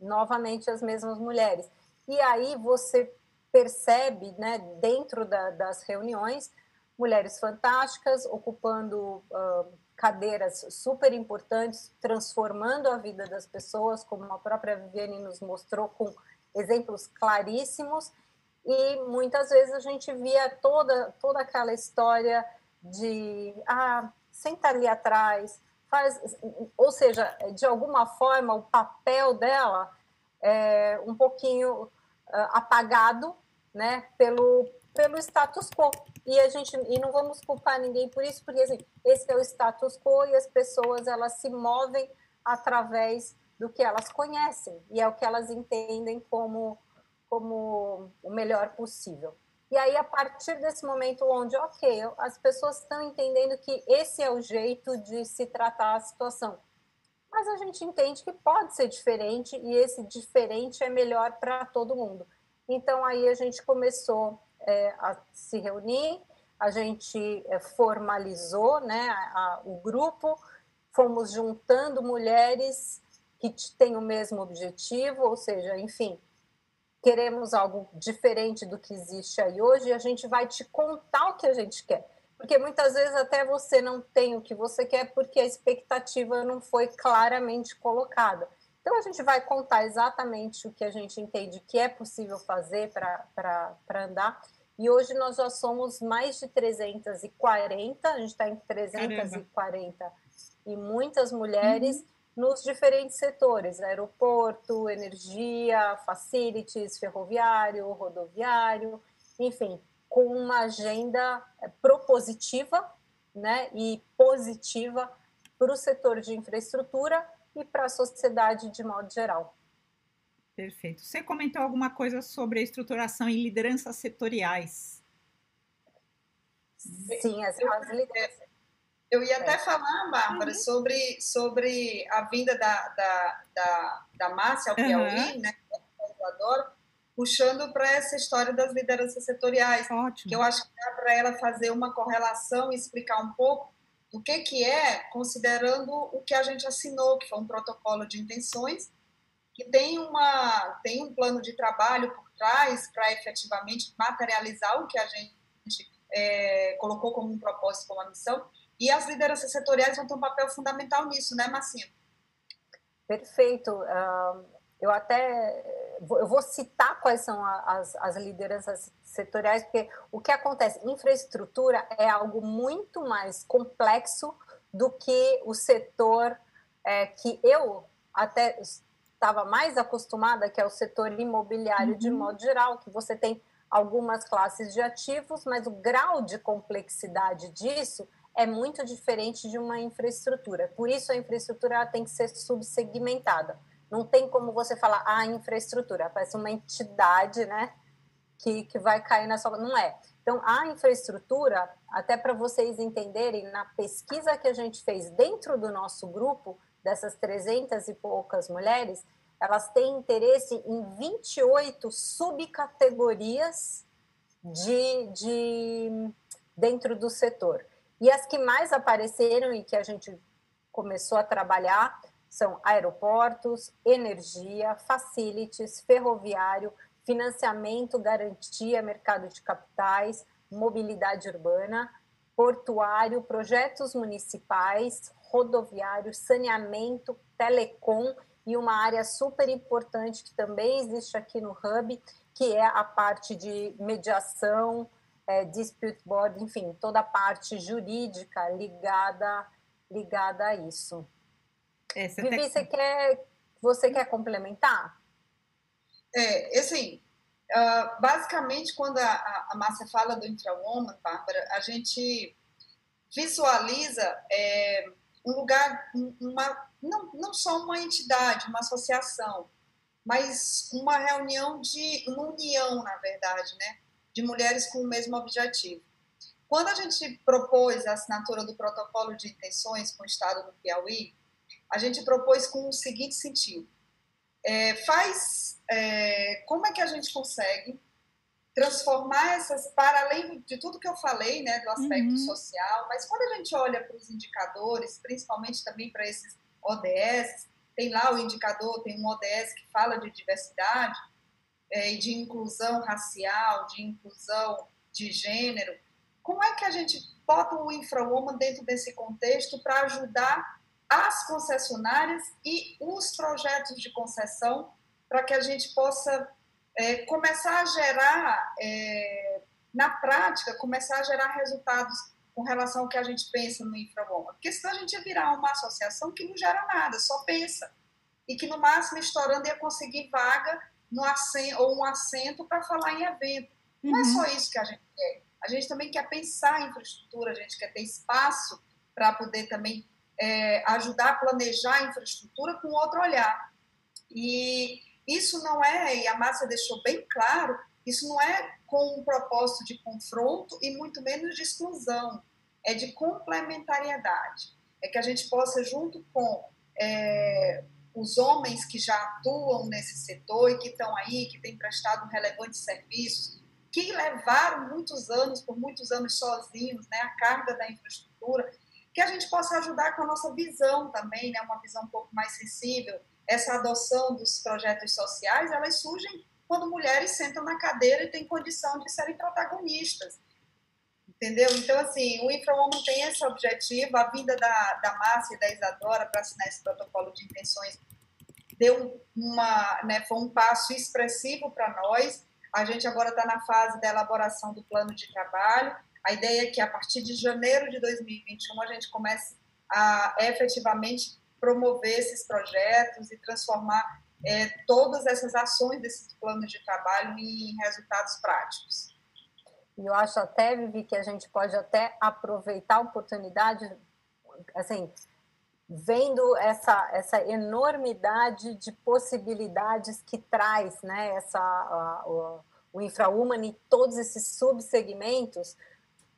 novamente as mesmas mulheres. E aí você percebe, né, dentro da, das reuniões, mulheres fantásticas ocupando uh, cadeiras super importantes, transformando a vida das pessoas, como a própria Viviane nos mostrou com exemplos claríssimos. E muitas vezes a gente via toda, toda aquela história de ah, senta ali atrás, faz, ou seja, de alguma forma o papel dela é um pouquinho uh, apagado, né, pelo pelo status quo. E a gente e não vamos culpar ninguém por isso, porque assim, esse é o status quo e as pessoas elas se movem através do que elas conhecem e é o que elas entendem como como o melhor possível. E aí, a partir desse momento onde, ok, as pessoas estão entendendo que esse é o jeito de se tratar a situação. Mas a gente entende que pode ser diferente e esse diferente é melhor para todo mundo. Então, aí a gente começou é, a se reunir, a gente é, formalizou né, a, a, o grupo, fomos juntando mulheres que têm o mesmo objetivo, ou seja, enfim, queremos algo diferente do que existe aí hoje e a gente vai te contar o que a gente quer. Porque muitas vezes até você não tem o que você quer porque a expectativa não foi claramente colocada. Então a gente vai contar exatamente o que a gente entende que é possível fazer para andar. E hoje nós já somos mais de 340, a gente está em 340 Caramba. e muitas mulheres. Uhum nos diferentes setores, aeroporto, energia, facilities, ferroviário, rodoviário, enfim, com uma agenda eh, propositiva né, e positiva para o setor de infraestrutura e para a sociedade de modo geral. Perfeito. Você comentou alguma coisa sobre a estruturação e lideranças setoriais? Sim, as, as lideranças eu ia até falar, Bárbara, uhum. sobre, sobre a vinda da, da, da, da Márcia ao Piauí, uhum. né? Eu adoro, puxando para essa história das lideranças setoriais. Ótimo. Que eu acho que dá para ela fazer uma correlação e explicar um pouco do que, que é, considerando o que a gente assinou, que foi um protocolo de intenções, que tem, uma, tem um plano de trabalho por trás para efetivamente materializar o que a gente é, colocou como um propósito, como uma missão, e as lideranças setoriais vão ter um papel fundamental nisso, né, Marcinho? Perfeito. eu até eu vou citar quais são as, as lideranças setoriais, porque o que acontece? Infraestrutura é algo muito mais complexo do que o setor é, que eu até estava mais acostumada, que é o setor imobiliário uhum. de modo geral, que você tem algumas classes de ativos, mas o grau de complexidade disso é muito diferente de uma infraestrutura. Por isso, a infraestrutura tem que ser subsegmentada. Não tem como você falar a ah, infraestrutura, parece uma entidade, né? Que, que vai cair na sua. Não é. Então, a infraestrutura, até para vocês entenderem, na pesquisa que a gente fez dentro do nosso grupo, dessas 300 e poucas mulheres, elas têm interesse em 28 subcategorias de, de dentro do setor. E as que mais apareceram e que a gente começou a trabalhar são aeroportos, energia, facilities, ferroviário, financiamento, garantia, mercado de capitais, mobilidade urbana, portuário, projetos municipais, rodoviário, saneamento, telecom e uma área super importante que também existe aqui no Hub, que é a parte de mediação, é, dispute board, enfim, toda a parte jurídica ligada ligada a isso. É, você Vivi, tem... você quer você quer complementar? É, assim, uh, basicamente quando a, a Márcia fala do Intrawoman, Bárbara, a gente visualiza é, um lugar, uma, não, não só uma entidade, uma associação, mas uma reunião de, uma união, na verdade, né? De mulheres com o mesmo objetivo. Quando a gente propôs a assinatura do protocolo de intenções com o Estado do Piauí, a gente propôs com o seguinte sentido: é, faz é, como é que a gente consegue transformar essas para além de tudo que eu falei, né, do aspecto uhum. social, mas quando a gente olha para os indicadores, principalmente também para esses ODS, tem lá o indicador, tem um ODS que fala de diversidade, é, de inclusão racial, de inclusão de gênero, como é que a gente bota o InfraWoman dentro desse contexto para ajudar as concessionárias e os projetos de concessão para que a gente possa é, começar a gerar, é, na prática, começar a gerar resultados com relação ao que a gente pensa no InfraWoman. Porque senão a gente ia virar uma associação que não gera nada, só pensa. E que no máximo, estourando, ia conseguir vaga no assento, ou um assento para falar em evento. Uhum. Não é só isso que a gente quer. A gente também quer pensar em infraestrutura, a gente quer ter espaço para poder também é, ajudar a planejar a infraestrutura com outro olhar. E isso não é, e a Márcia deixou bem claro, isso não é com um propósito de confronto e muito menos de exclusão, é de complementariedade. É que a gente possa, junto com é, os homens que já atuam nesse setor e que estão aí, que têm prestado relevantes serviços, que levaram muitos anos, por muitos anos sozinhos, né, a carga da infraestrutura, que a gente possa ajudar com a nossa visão também, né, uma visão um pouco mais sensível. Essa adoção dos projetos sociais, elas surgem quando mulheres sentam na cadeira e têm condição de serem protagonistas. Entendeu? Então, assim, o InfraWoman tem esse objetivo, a vinda da, da Márcia e da Isadora para assinar esse protocolo de intenções deu uma, né, foi um passo expressivo para nós. A gente agora está na fase da elaboração do plano de trabalho. A ideia é que a partir de janeiro de 2021 a gente comece a efetivamente promover esses projetos e transformar é, todas essas ações desses planos de trabalho em resultados práticos. E eu acho até, Vivi, que a gente pode até aproveitar a oportunidade, assim, vendo essa, essa enormidade de possibilidades que traz né, essa, a, o, infrahuman e todos esses subsegmentos,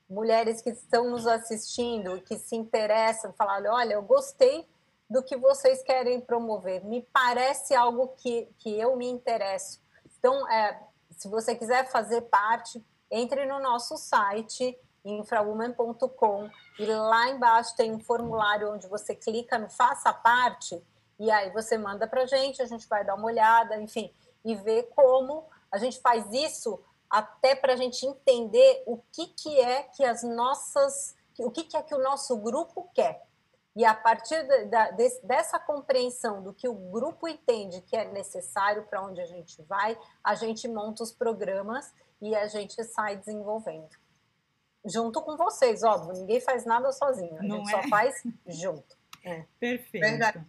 mulheres que estão nos assistindo, que se interessam, falar, olha, eu gostei do que vocês querem promover, me parece algo que, que eu me interesso. Então, é, se você quiser fazer parte, entre no nosso site, infrawoman.com, e lá embaixo tem um formulário onde você clica no Faça Parte, e aí você manda para gente, a gente vai dar uma olhada, enfim, e ver como a gente faz isso até para a gente entender o que, que é que as nossas, o que, que é que o nosso grupo quer. E a partir da, dessa compreensão do que o grupo entende que é necessário para onde a gente vai, a gente monta os programas e a gente sai desenvolvendo. Junto com vocês, óbvio, ninguém faz nada sozinho, a Não gente é? só faz junto. É. Perfeito. Verdade.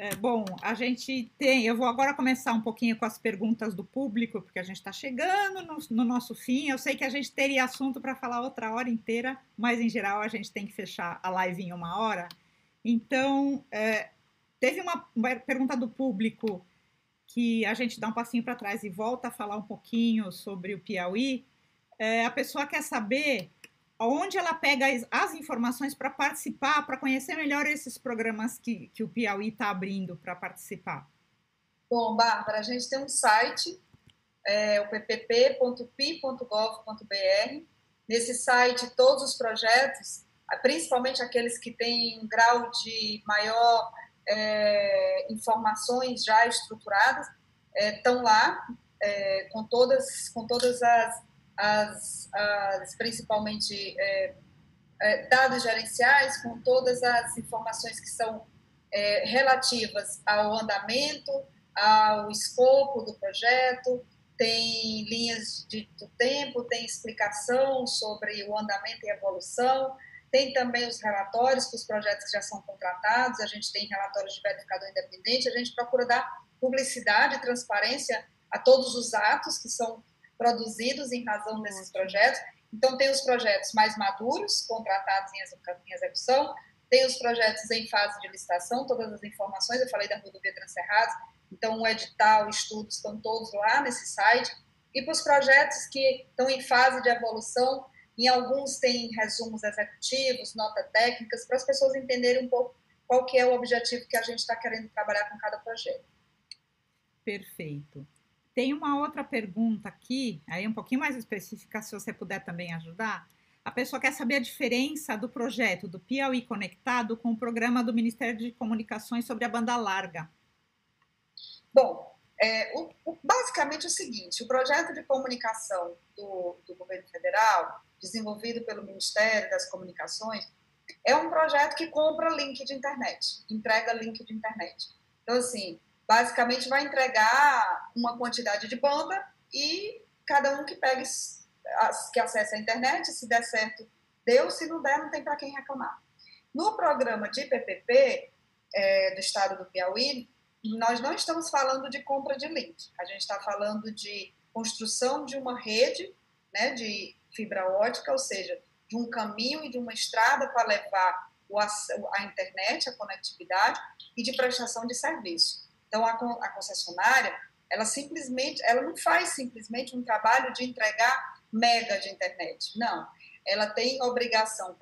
É, bom, a gente tem. Eu vou agora começar um pouquinho com as perguntas do público, porque a gente está chegando no, no, nosso fim. Eu sei que a gente teria assunto para falar outra hora inteira, mas em geral a gente tem que fechar a live em uma hora. Então, é, teve uma, uma pergunta do público que a gente dá um passinho para trás e volta a falar um pouquinho sobre o Piauí. É, a pessoa quer saber onde ela pega as, informações para participar, para conhecer melhor esses programas que, que o Piauí está abrindo para participar? Bom, Bárbara, a gente tem um site, é, o ppp.pi.gov.br. Nesse site, todos os projetos, principalmente aqueles que têm um grau de maior é, informações já estruturadas, estão é, lá, é, com, todas, com todas as as, as principalmente é, é, dados gerenciais, com todas as informações que são relativas ao andamento, ao escopo do projeto, tem linhas de, do tempo, tem explicação sobre o andamento e evolução, tem também os relatórios para os projetos que já são contratados, a gente tem relatórios de verificador independente, a gente procura dar publicidade e transparência a todos os atos que são produzidos em razão desses projetos. Então, tem os projetos mais maduros, contratados em execução, tem os projetos em fase de licitação, todas as informações, eu falei da rodovia Transcerrados, então o edital, estudos estão todos lá nesse site. E para os projetos que estão em fase de evolução, em alguns tem resumos executivos, notas técnicas, para as pessoas entenderem um pouco qual que é o objetivo que a gente está querendo trabalhar com cada projeto. Perfeito. Tem uma outra pergunta aqui, aí um pouquinho mais específica, se você puder também ajudar. A pessoa quer saber a diferença do projeto do Piauí Conectado com o programa do Ministério de Comunicações sobre a banda larga. Bom, é, o, o, basicamente é o seguinte: o projeto de comunicação do, do governo federal, desenvolvido pelo Ministério das Comunicações, é um projeto que compra link de internet, entrega link de internet. Então, assim, basicamente vai entregar uma quantidade de banda e cada um que pegue, que acesse a internet, se der certo, deu, se não der, não tem para quem reclamar. No programa de PPP é, do estado do Piauí, nós não estamos falando de compra de link, a gente está falando de construção de uma rede né, de fibra ótica, ou seja, de um caminho e de uma estrada para levar o, a internet, a conectividade e de prestação de serviço. Então, a, a concessionária, ela simplesmente, ela não faz simplesmente um trabalho de entregar mega de internet. Não. Ela tem obrigação,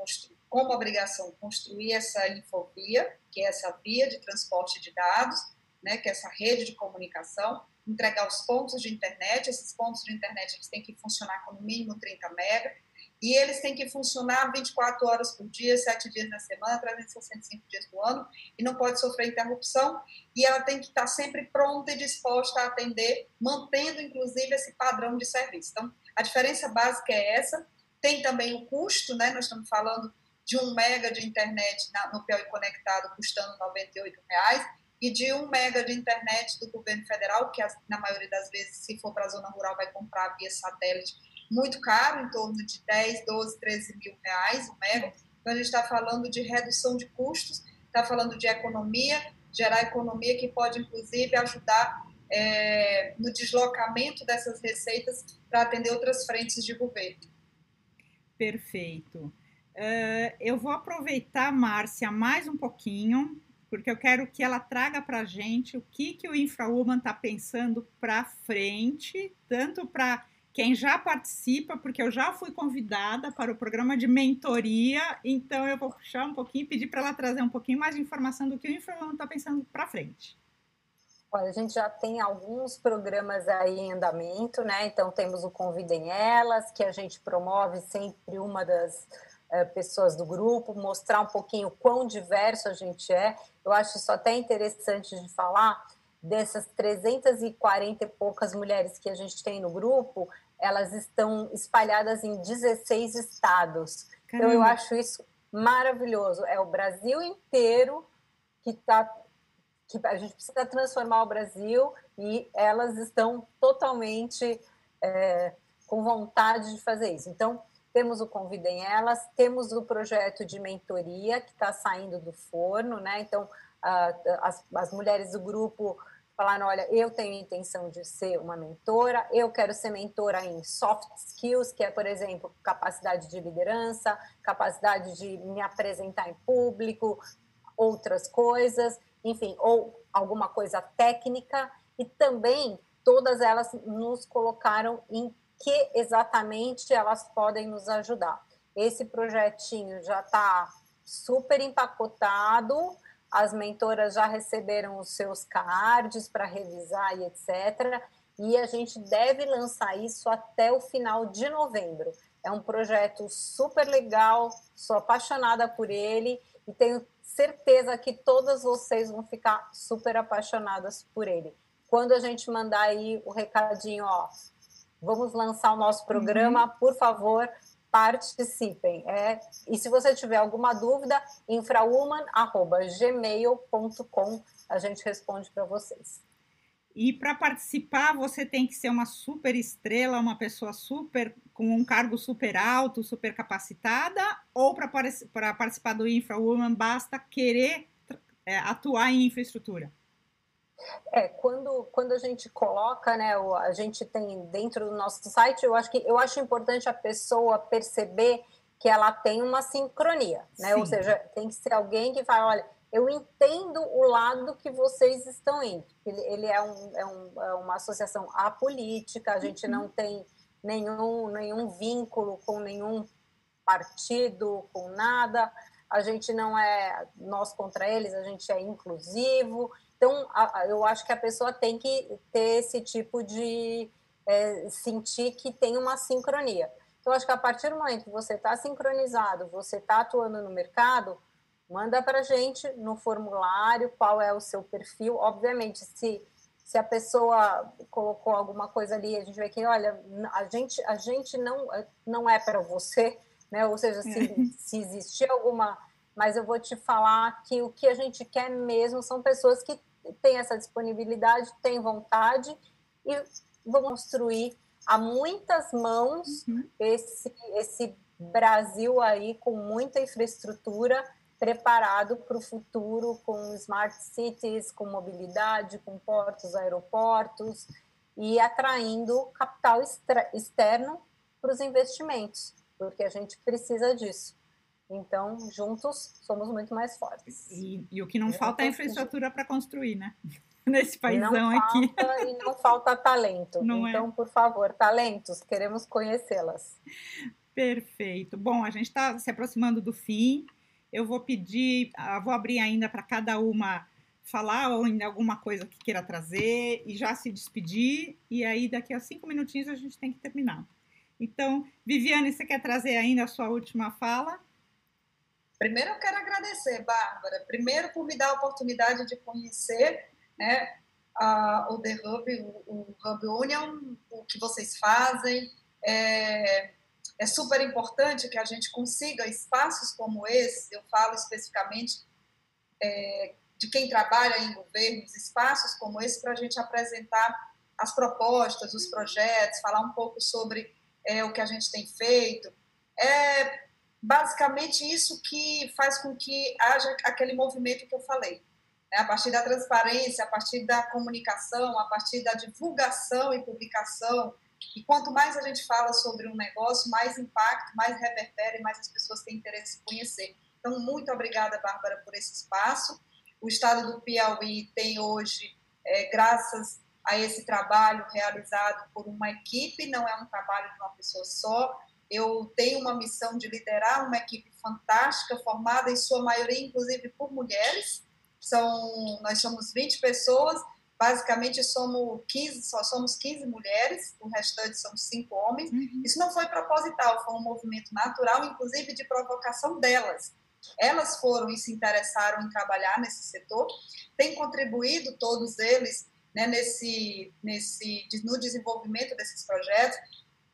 como obrigação, construir essa infovia, que é essa via de transporte de dados, né, que é essa rede de comunicação, entregar os pontos de internet. Esses pontos de internet eles têm que funcionar com no mínimo 30 mega. e eles têm que funcionar 24 horas por dia, 7 dias na semana, 365 dias do ano, e não pode sofrer interrupção, e ela tem que estar sempre pronta e disposta a atender, mantendo, inclusive, esse padrão de serviço. Então, a diferença básica é essa. Tem também o custo, né? Nós estamos falando de um mega de internet no Piauí Conectado custando R$ reais e de um mega de internet do governo federal, que na maioria das vezes, se for para a zona rural, vai comprar via satélite, muito caro, em torno de 10, 12, 13 mil reais o mega. Então, a gente está falando de redução de custos, está falando de economia, gerar economia que pode, inclusive, ajudar é, no deslocamento dessas receitas para atender outras frentes de governo. Perfeito. Uh, eu vou aproveitar, Márcia, mais um pouquinho, porque eu quero que ela traga para a gente o que, que o InfraWoman está pensando para frente, tanto para quem já participa, porque eu já fui convidada para o programa de mentoria, então eu vou puxar um pouquinho e pedir para ela trazer um pouquinho mais de informação do que o InfraWoman está pensando para frente. Olha, a gente já tem alguns programas aí em andamento, né? Então temos o Convidem Elas, que a gente promove sempre uma das pessoas do grupo, mostrar um pouquinho quão diverso a gente é. Eu acho isso até interessante de falar dessas 340 e poucas mulheres que a gente tem no grupo, elas estão espalhadas em 16 estados. Caramba. Então eu acho isso maravilhoso. É o Brasil inteiro que está que a gente precisa transformar o Brasil e elas estão totalmente é, com vontade de fazer isso. Então, temos o Convidem Elas, temos o projeto de mentoria que está saindo do forno, né? Então, as, as mulheres do grupo falaram: olha, eu tenho intenção de ser uma mentora, eu quero ser mentora em soft skills, que é, por exemplo, capacidade de liderança, capacidade de me apresentar em público, outras coisas, enfim, ou alguma coisa técnica, e também todas elas nos colocaram em que exatamente elas podem nos ajudar. Esse projetinho já está super empacotado, as mentoras já receberam os seus cards para revisar e etc. E a gente deve lançar isso até o final de novembro. É um projeto super legal, sou apaixonada por ele e tenho certeza que todas vocês vão ficar super apaixonadas por ele. Quando a gente mandar aí o recadinho, ó, vamos lançar o nosso programa, uhum. por favor, participem. É, e se você tiver alguma dúvida, infrawoman.gmail.com, a gente responde para vocês. E para participar, você tem que ser uma super estrela, uma pessoa super com um cargo super alto, super capacitada, ou para participar do InfraWoman basta querer é, atuar em infraestrutura? É, quando, quando a gente coloca, né, a gente tem dentro do nosso site, eu acho que eu acho importante a pessoa perceber que ela tem uma sincronia, né? Sim. Ou seja, tem que ser alguém que fala, olha, eu entendo o lado que vocês estão indo. Ele, ele é, um, é, um, é, uma associação apolítica, a gente uhum. não tem nenhum, nenhum vínculo com nenhum partido, com nada, a gente não é nós contra eles, a gente é inclusivo, então, a, eu acho que a pessoa tem que ter esse tipo de é, sentir que tem uma sincronia. Então, acho que a partir do momento que você está sincronizado, você está atuando no mercado, manda para a gente no formulário qual é o seu perfil. Obviamente, se, se a pessoa colocou alguma coisa ali, a gente vê que, olha, a gente, a gente não, não é para você, né? Ou seja, se, é. se existir alguma mas eu vou te falar que o que a gente quer mesmo são pessoas que têm essa disponibilidade, têm vontade e vão construir a muitas mãos uhum. esse, esse Brasil aí com muita infraestrutura preparado para o futuro com smart cities, com mobilidade, com portos, aeroportos e atraindo capital externo para os investimentos, porque a gente precisa disso. Então, juntos, somos muito mais fortes. E, e o que não falta é infraestrutura para construir, né? Nesse paísão aqui. e não falta talento. Não é? então, é. por favor, talentos, queremos conhecê-las. Perfeito. Bom, a gente está se aproximando do fim. Eu vou pedir, ah, vou abrir ainda para cada uma falar ou ainda alguma coisa que queira trazer e já se despedir. E aí, daqui a cinco minutinhos, a gente tem que terminar. Então, Viviane, você quer trazer ainda a sua última fala? Primeiro eu quero agradecer, Bárbara, primeiro por me dar a oportunidade de conhecer né, a, o The Hub, o, o Hub Union, o que vocês fazem. É, é super importante que a gente consiga espaços como esse, eu falo especificamente é, de quem trabalha em governos, espaços como esse para a gente apresentar as propostas, os projetos, falar um pouco sobre é, o que a gente tem feito. É basicamente isso que faz com que haja aquele movimento que eu falei. Né? A partir da transparência, a partir da comunicação, a partir da divulgação e publicação. E quanto mais a gente fala sobre um negócio, mais impacto, mais reverbera mais as pessoas têm interesse em conhecer. Então, muito obrigada, Bárbara, por esse espaço. O estado do Piauí tem hoje, é, graças a esse trabalho realizado por uma equipe, não é um trabalho de uma pessoa só. Eu tenho uma missão de liderar uma equipe fantástica, formada em sua maioria, inclusive, por mulheres. São, nós somos 20 pessoas, basicamente somos 15, só somos 15 mulheres, o restante são cinco homens. Uhum. Isso não foi proposital, foi um movimento natural, inclusive de provocação delas. Elas foram e se interessaram em trabalhar nesse setor, têm contribuído todos eles né, nesse, nesse, no desenvolvimento desses projetos.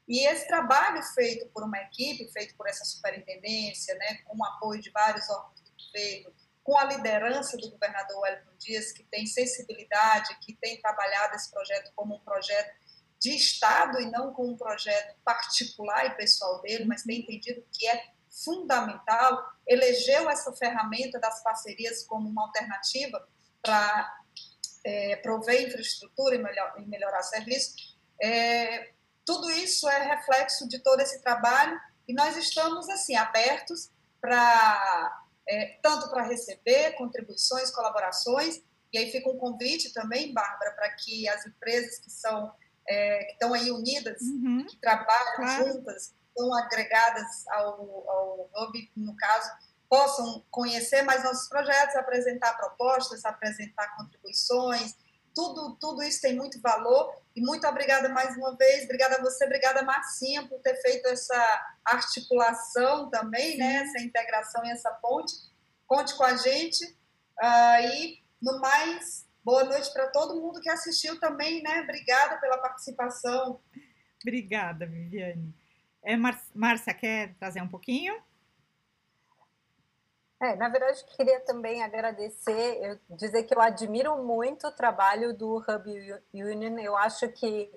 E esse trabalho feito por uma equipe, feito por essa superintendência, né, com o apoio de vários órgãos do governo, com a liderança do governador Wellington Dias, que tem sensibilidade, que tem trabalhado esse projeto como um projeto de Estado e não como um projeto particular e pessoal dele, mas tem entendido que é fundamental, elegeu essa ferramenta das parcerias como uma alternativa para é, prover infraestrutura e, melhor, e melhorar serviço. É, tudo isso é reflexo de todo esse trabalho e nós estamos assim abertos para é, tanto para receber contribuições, colaborações e aí fica um convite também, Bárbara, para que as empresas que são é, que estão aí unidas, uhum. que trabalham claro. juntas, estão agregadas ao, ao Hub, no caso, possam conhecer mais nossos projetos, apresentar propostas, apresentar contribuições, tudo, tudo isso tem muito valor. E muito obrigada mais uma vez, obrigada a você, obrigada Marcinha por ter feito essa articulação também, né? essa integração e essa ponte. Conte com a gente. Uh, e, no mais, boa noite para todo mundo que assistiu também, né? Obrigada pela participação. Obrigada, Viviane. É, Márcia, quer trazer um pouquinho? É, na verdade, queria também agradecer, eu, dizer que eu admiro muito o trabalho do Hub Union. Eu acho que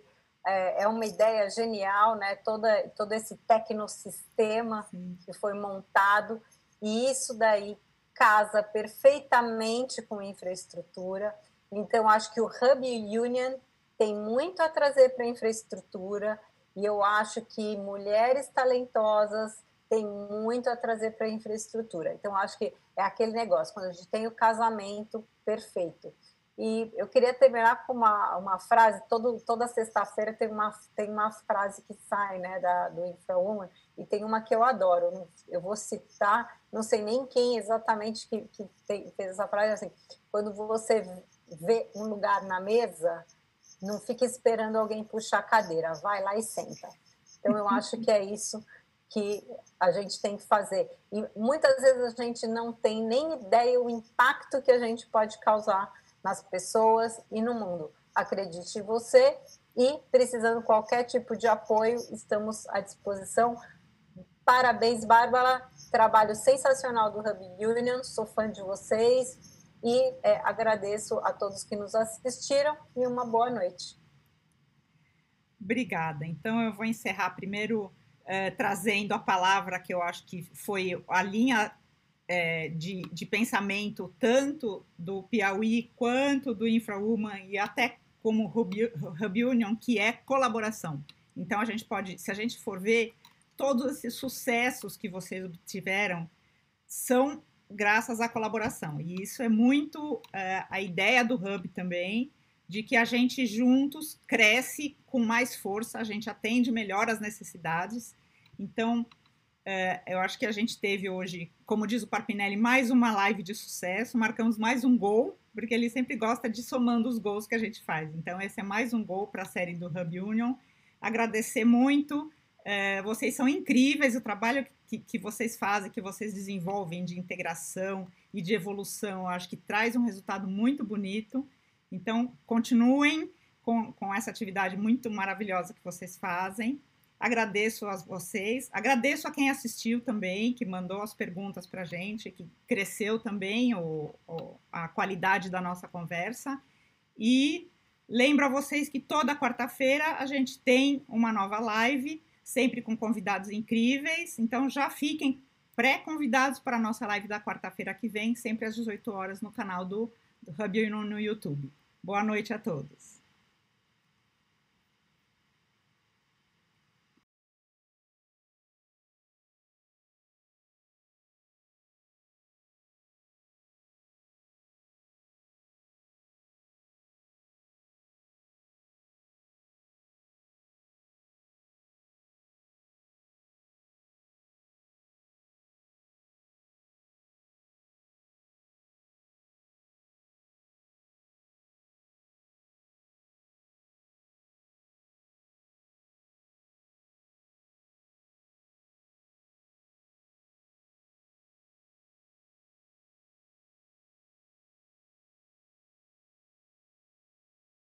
é, é uma ideia genial, né? Toda, todo esse tecnosistema Sim. que foi montado, e isso daí casa perfeitamente com infraestrutura. Então, acho que o Hub Union tem muito a trazer para a infraestrutura, e eu acho que mulheres talentosas tem muito a trazer para a infraestrutura. Então, acho que é aquele negócio, quando a gente tem o casamento perfeito. E eu queria terminar com uma, uma frase, todo, toda sexta-feira tem uma, tem uma frase que sai né, da, do InfraWoman, e tem uma que eu adoro, eu vou citar, não sei nem quem exatamente que, que fez essa frase, assim, quando você vê um lugar na mesa, não fique esperando alguém puxar a cadeira, vai lá e senta. Então, eu acho que é isso que a gente tem que fazer. E muitas vezes a gente não tem nem ideia o impacto que a gente pode causar nas pessoas e no mundo. Acredite em você e precisando qualquer tipo de apoio, estamos à disposição. Parabéns, Bárbara. Trabalho sensacional do Hub Union. Sou fã de vocês e é, agradeço a todos que nos assistiram e uma boa noite. Obrigada. Então eu vou encerrar primeiro é, trazendo a palavra que eu acho que foi a linha é, de, de pensamento tanto do Piauí quanto do InfraUman e até como Hub, Union, que é colaboração. Então, a gente pode, se a gente for ver, todos esses sucessos que vocês obtiveram são graças à colaboração. E isso é muito é, a ideia do Hub também, de que a gente juntos cresce com mais força, a gente atende melhor as necessidades. Então, é, eu acho que a gente teve hoje, como diz o Parpinelli, mais uma live de sucesso, marcamos mais um gol, porque ele sempre gosta de somando os gols que a gente faz. Então, esse é mais um gol para a série do Hub Union. Agradecer muito É, vocês são incríveis, o trabalho que, que vocês fazem, que vocês desenvolvem de integração e de evolução, acho que traz um resultado muito bonito. Então, continuem com, com essa atividade muito maravilhosa que vocês fazem. Agradeço a vocês, agradeço a quem assistiu também, que mandou as perguntas para a gente, que cresceu também o, o, a qualidade da nossa conversa. E lembro a vocês que toda quarta-feira a gente tem uma nova live sempre com convidados incríveis. Então já fiquem pré-convidados para a nossa live da quarta-feira que vem, sempre às 18 horas no canal do, do no YouTube. Boa noite a todos.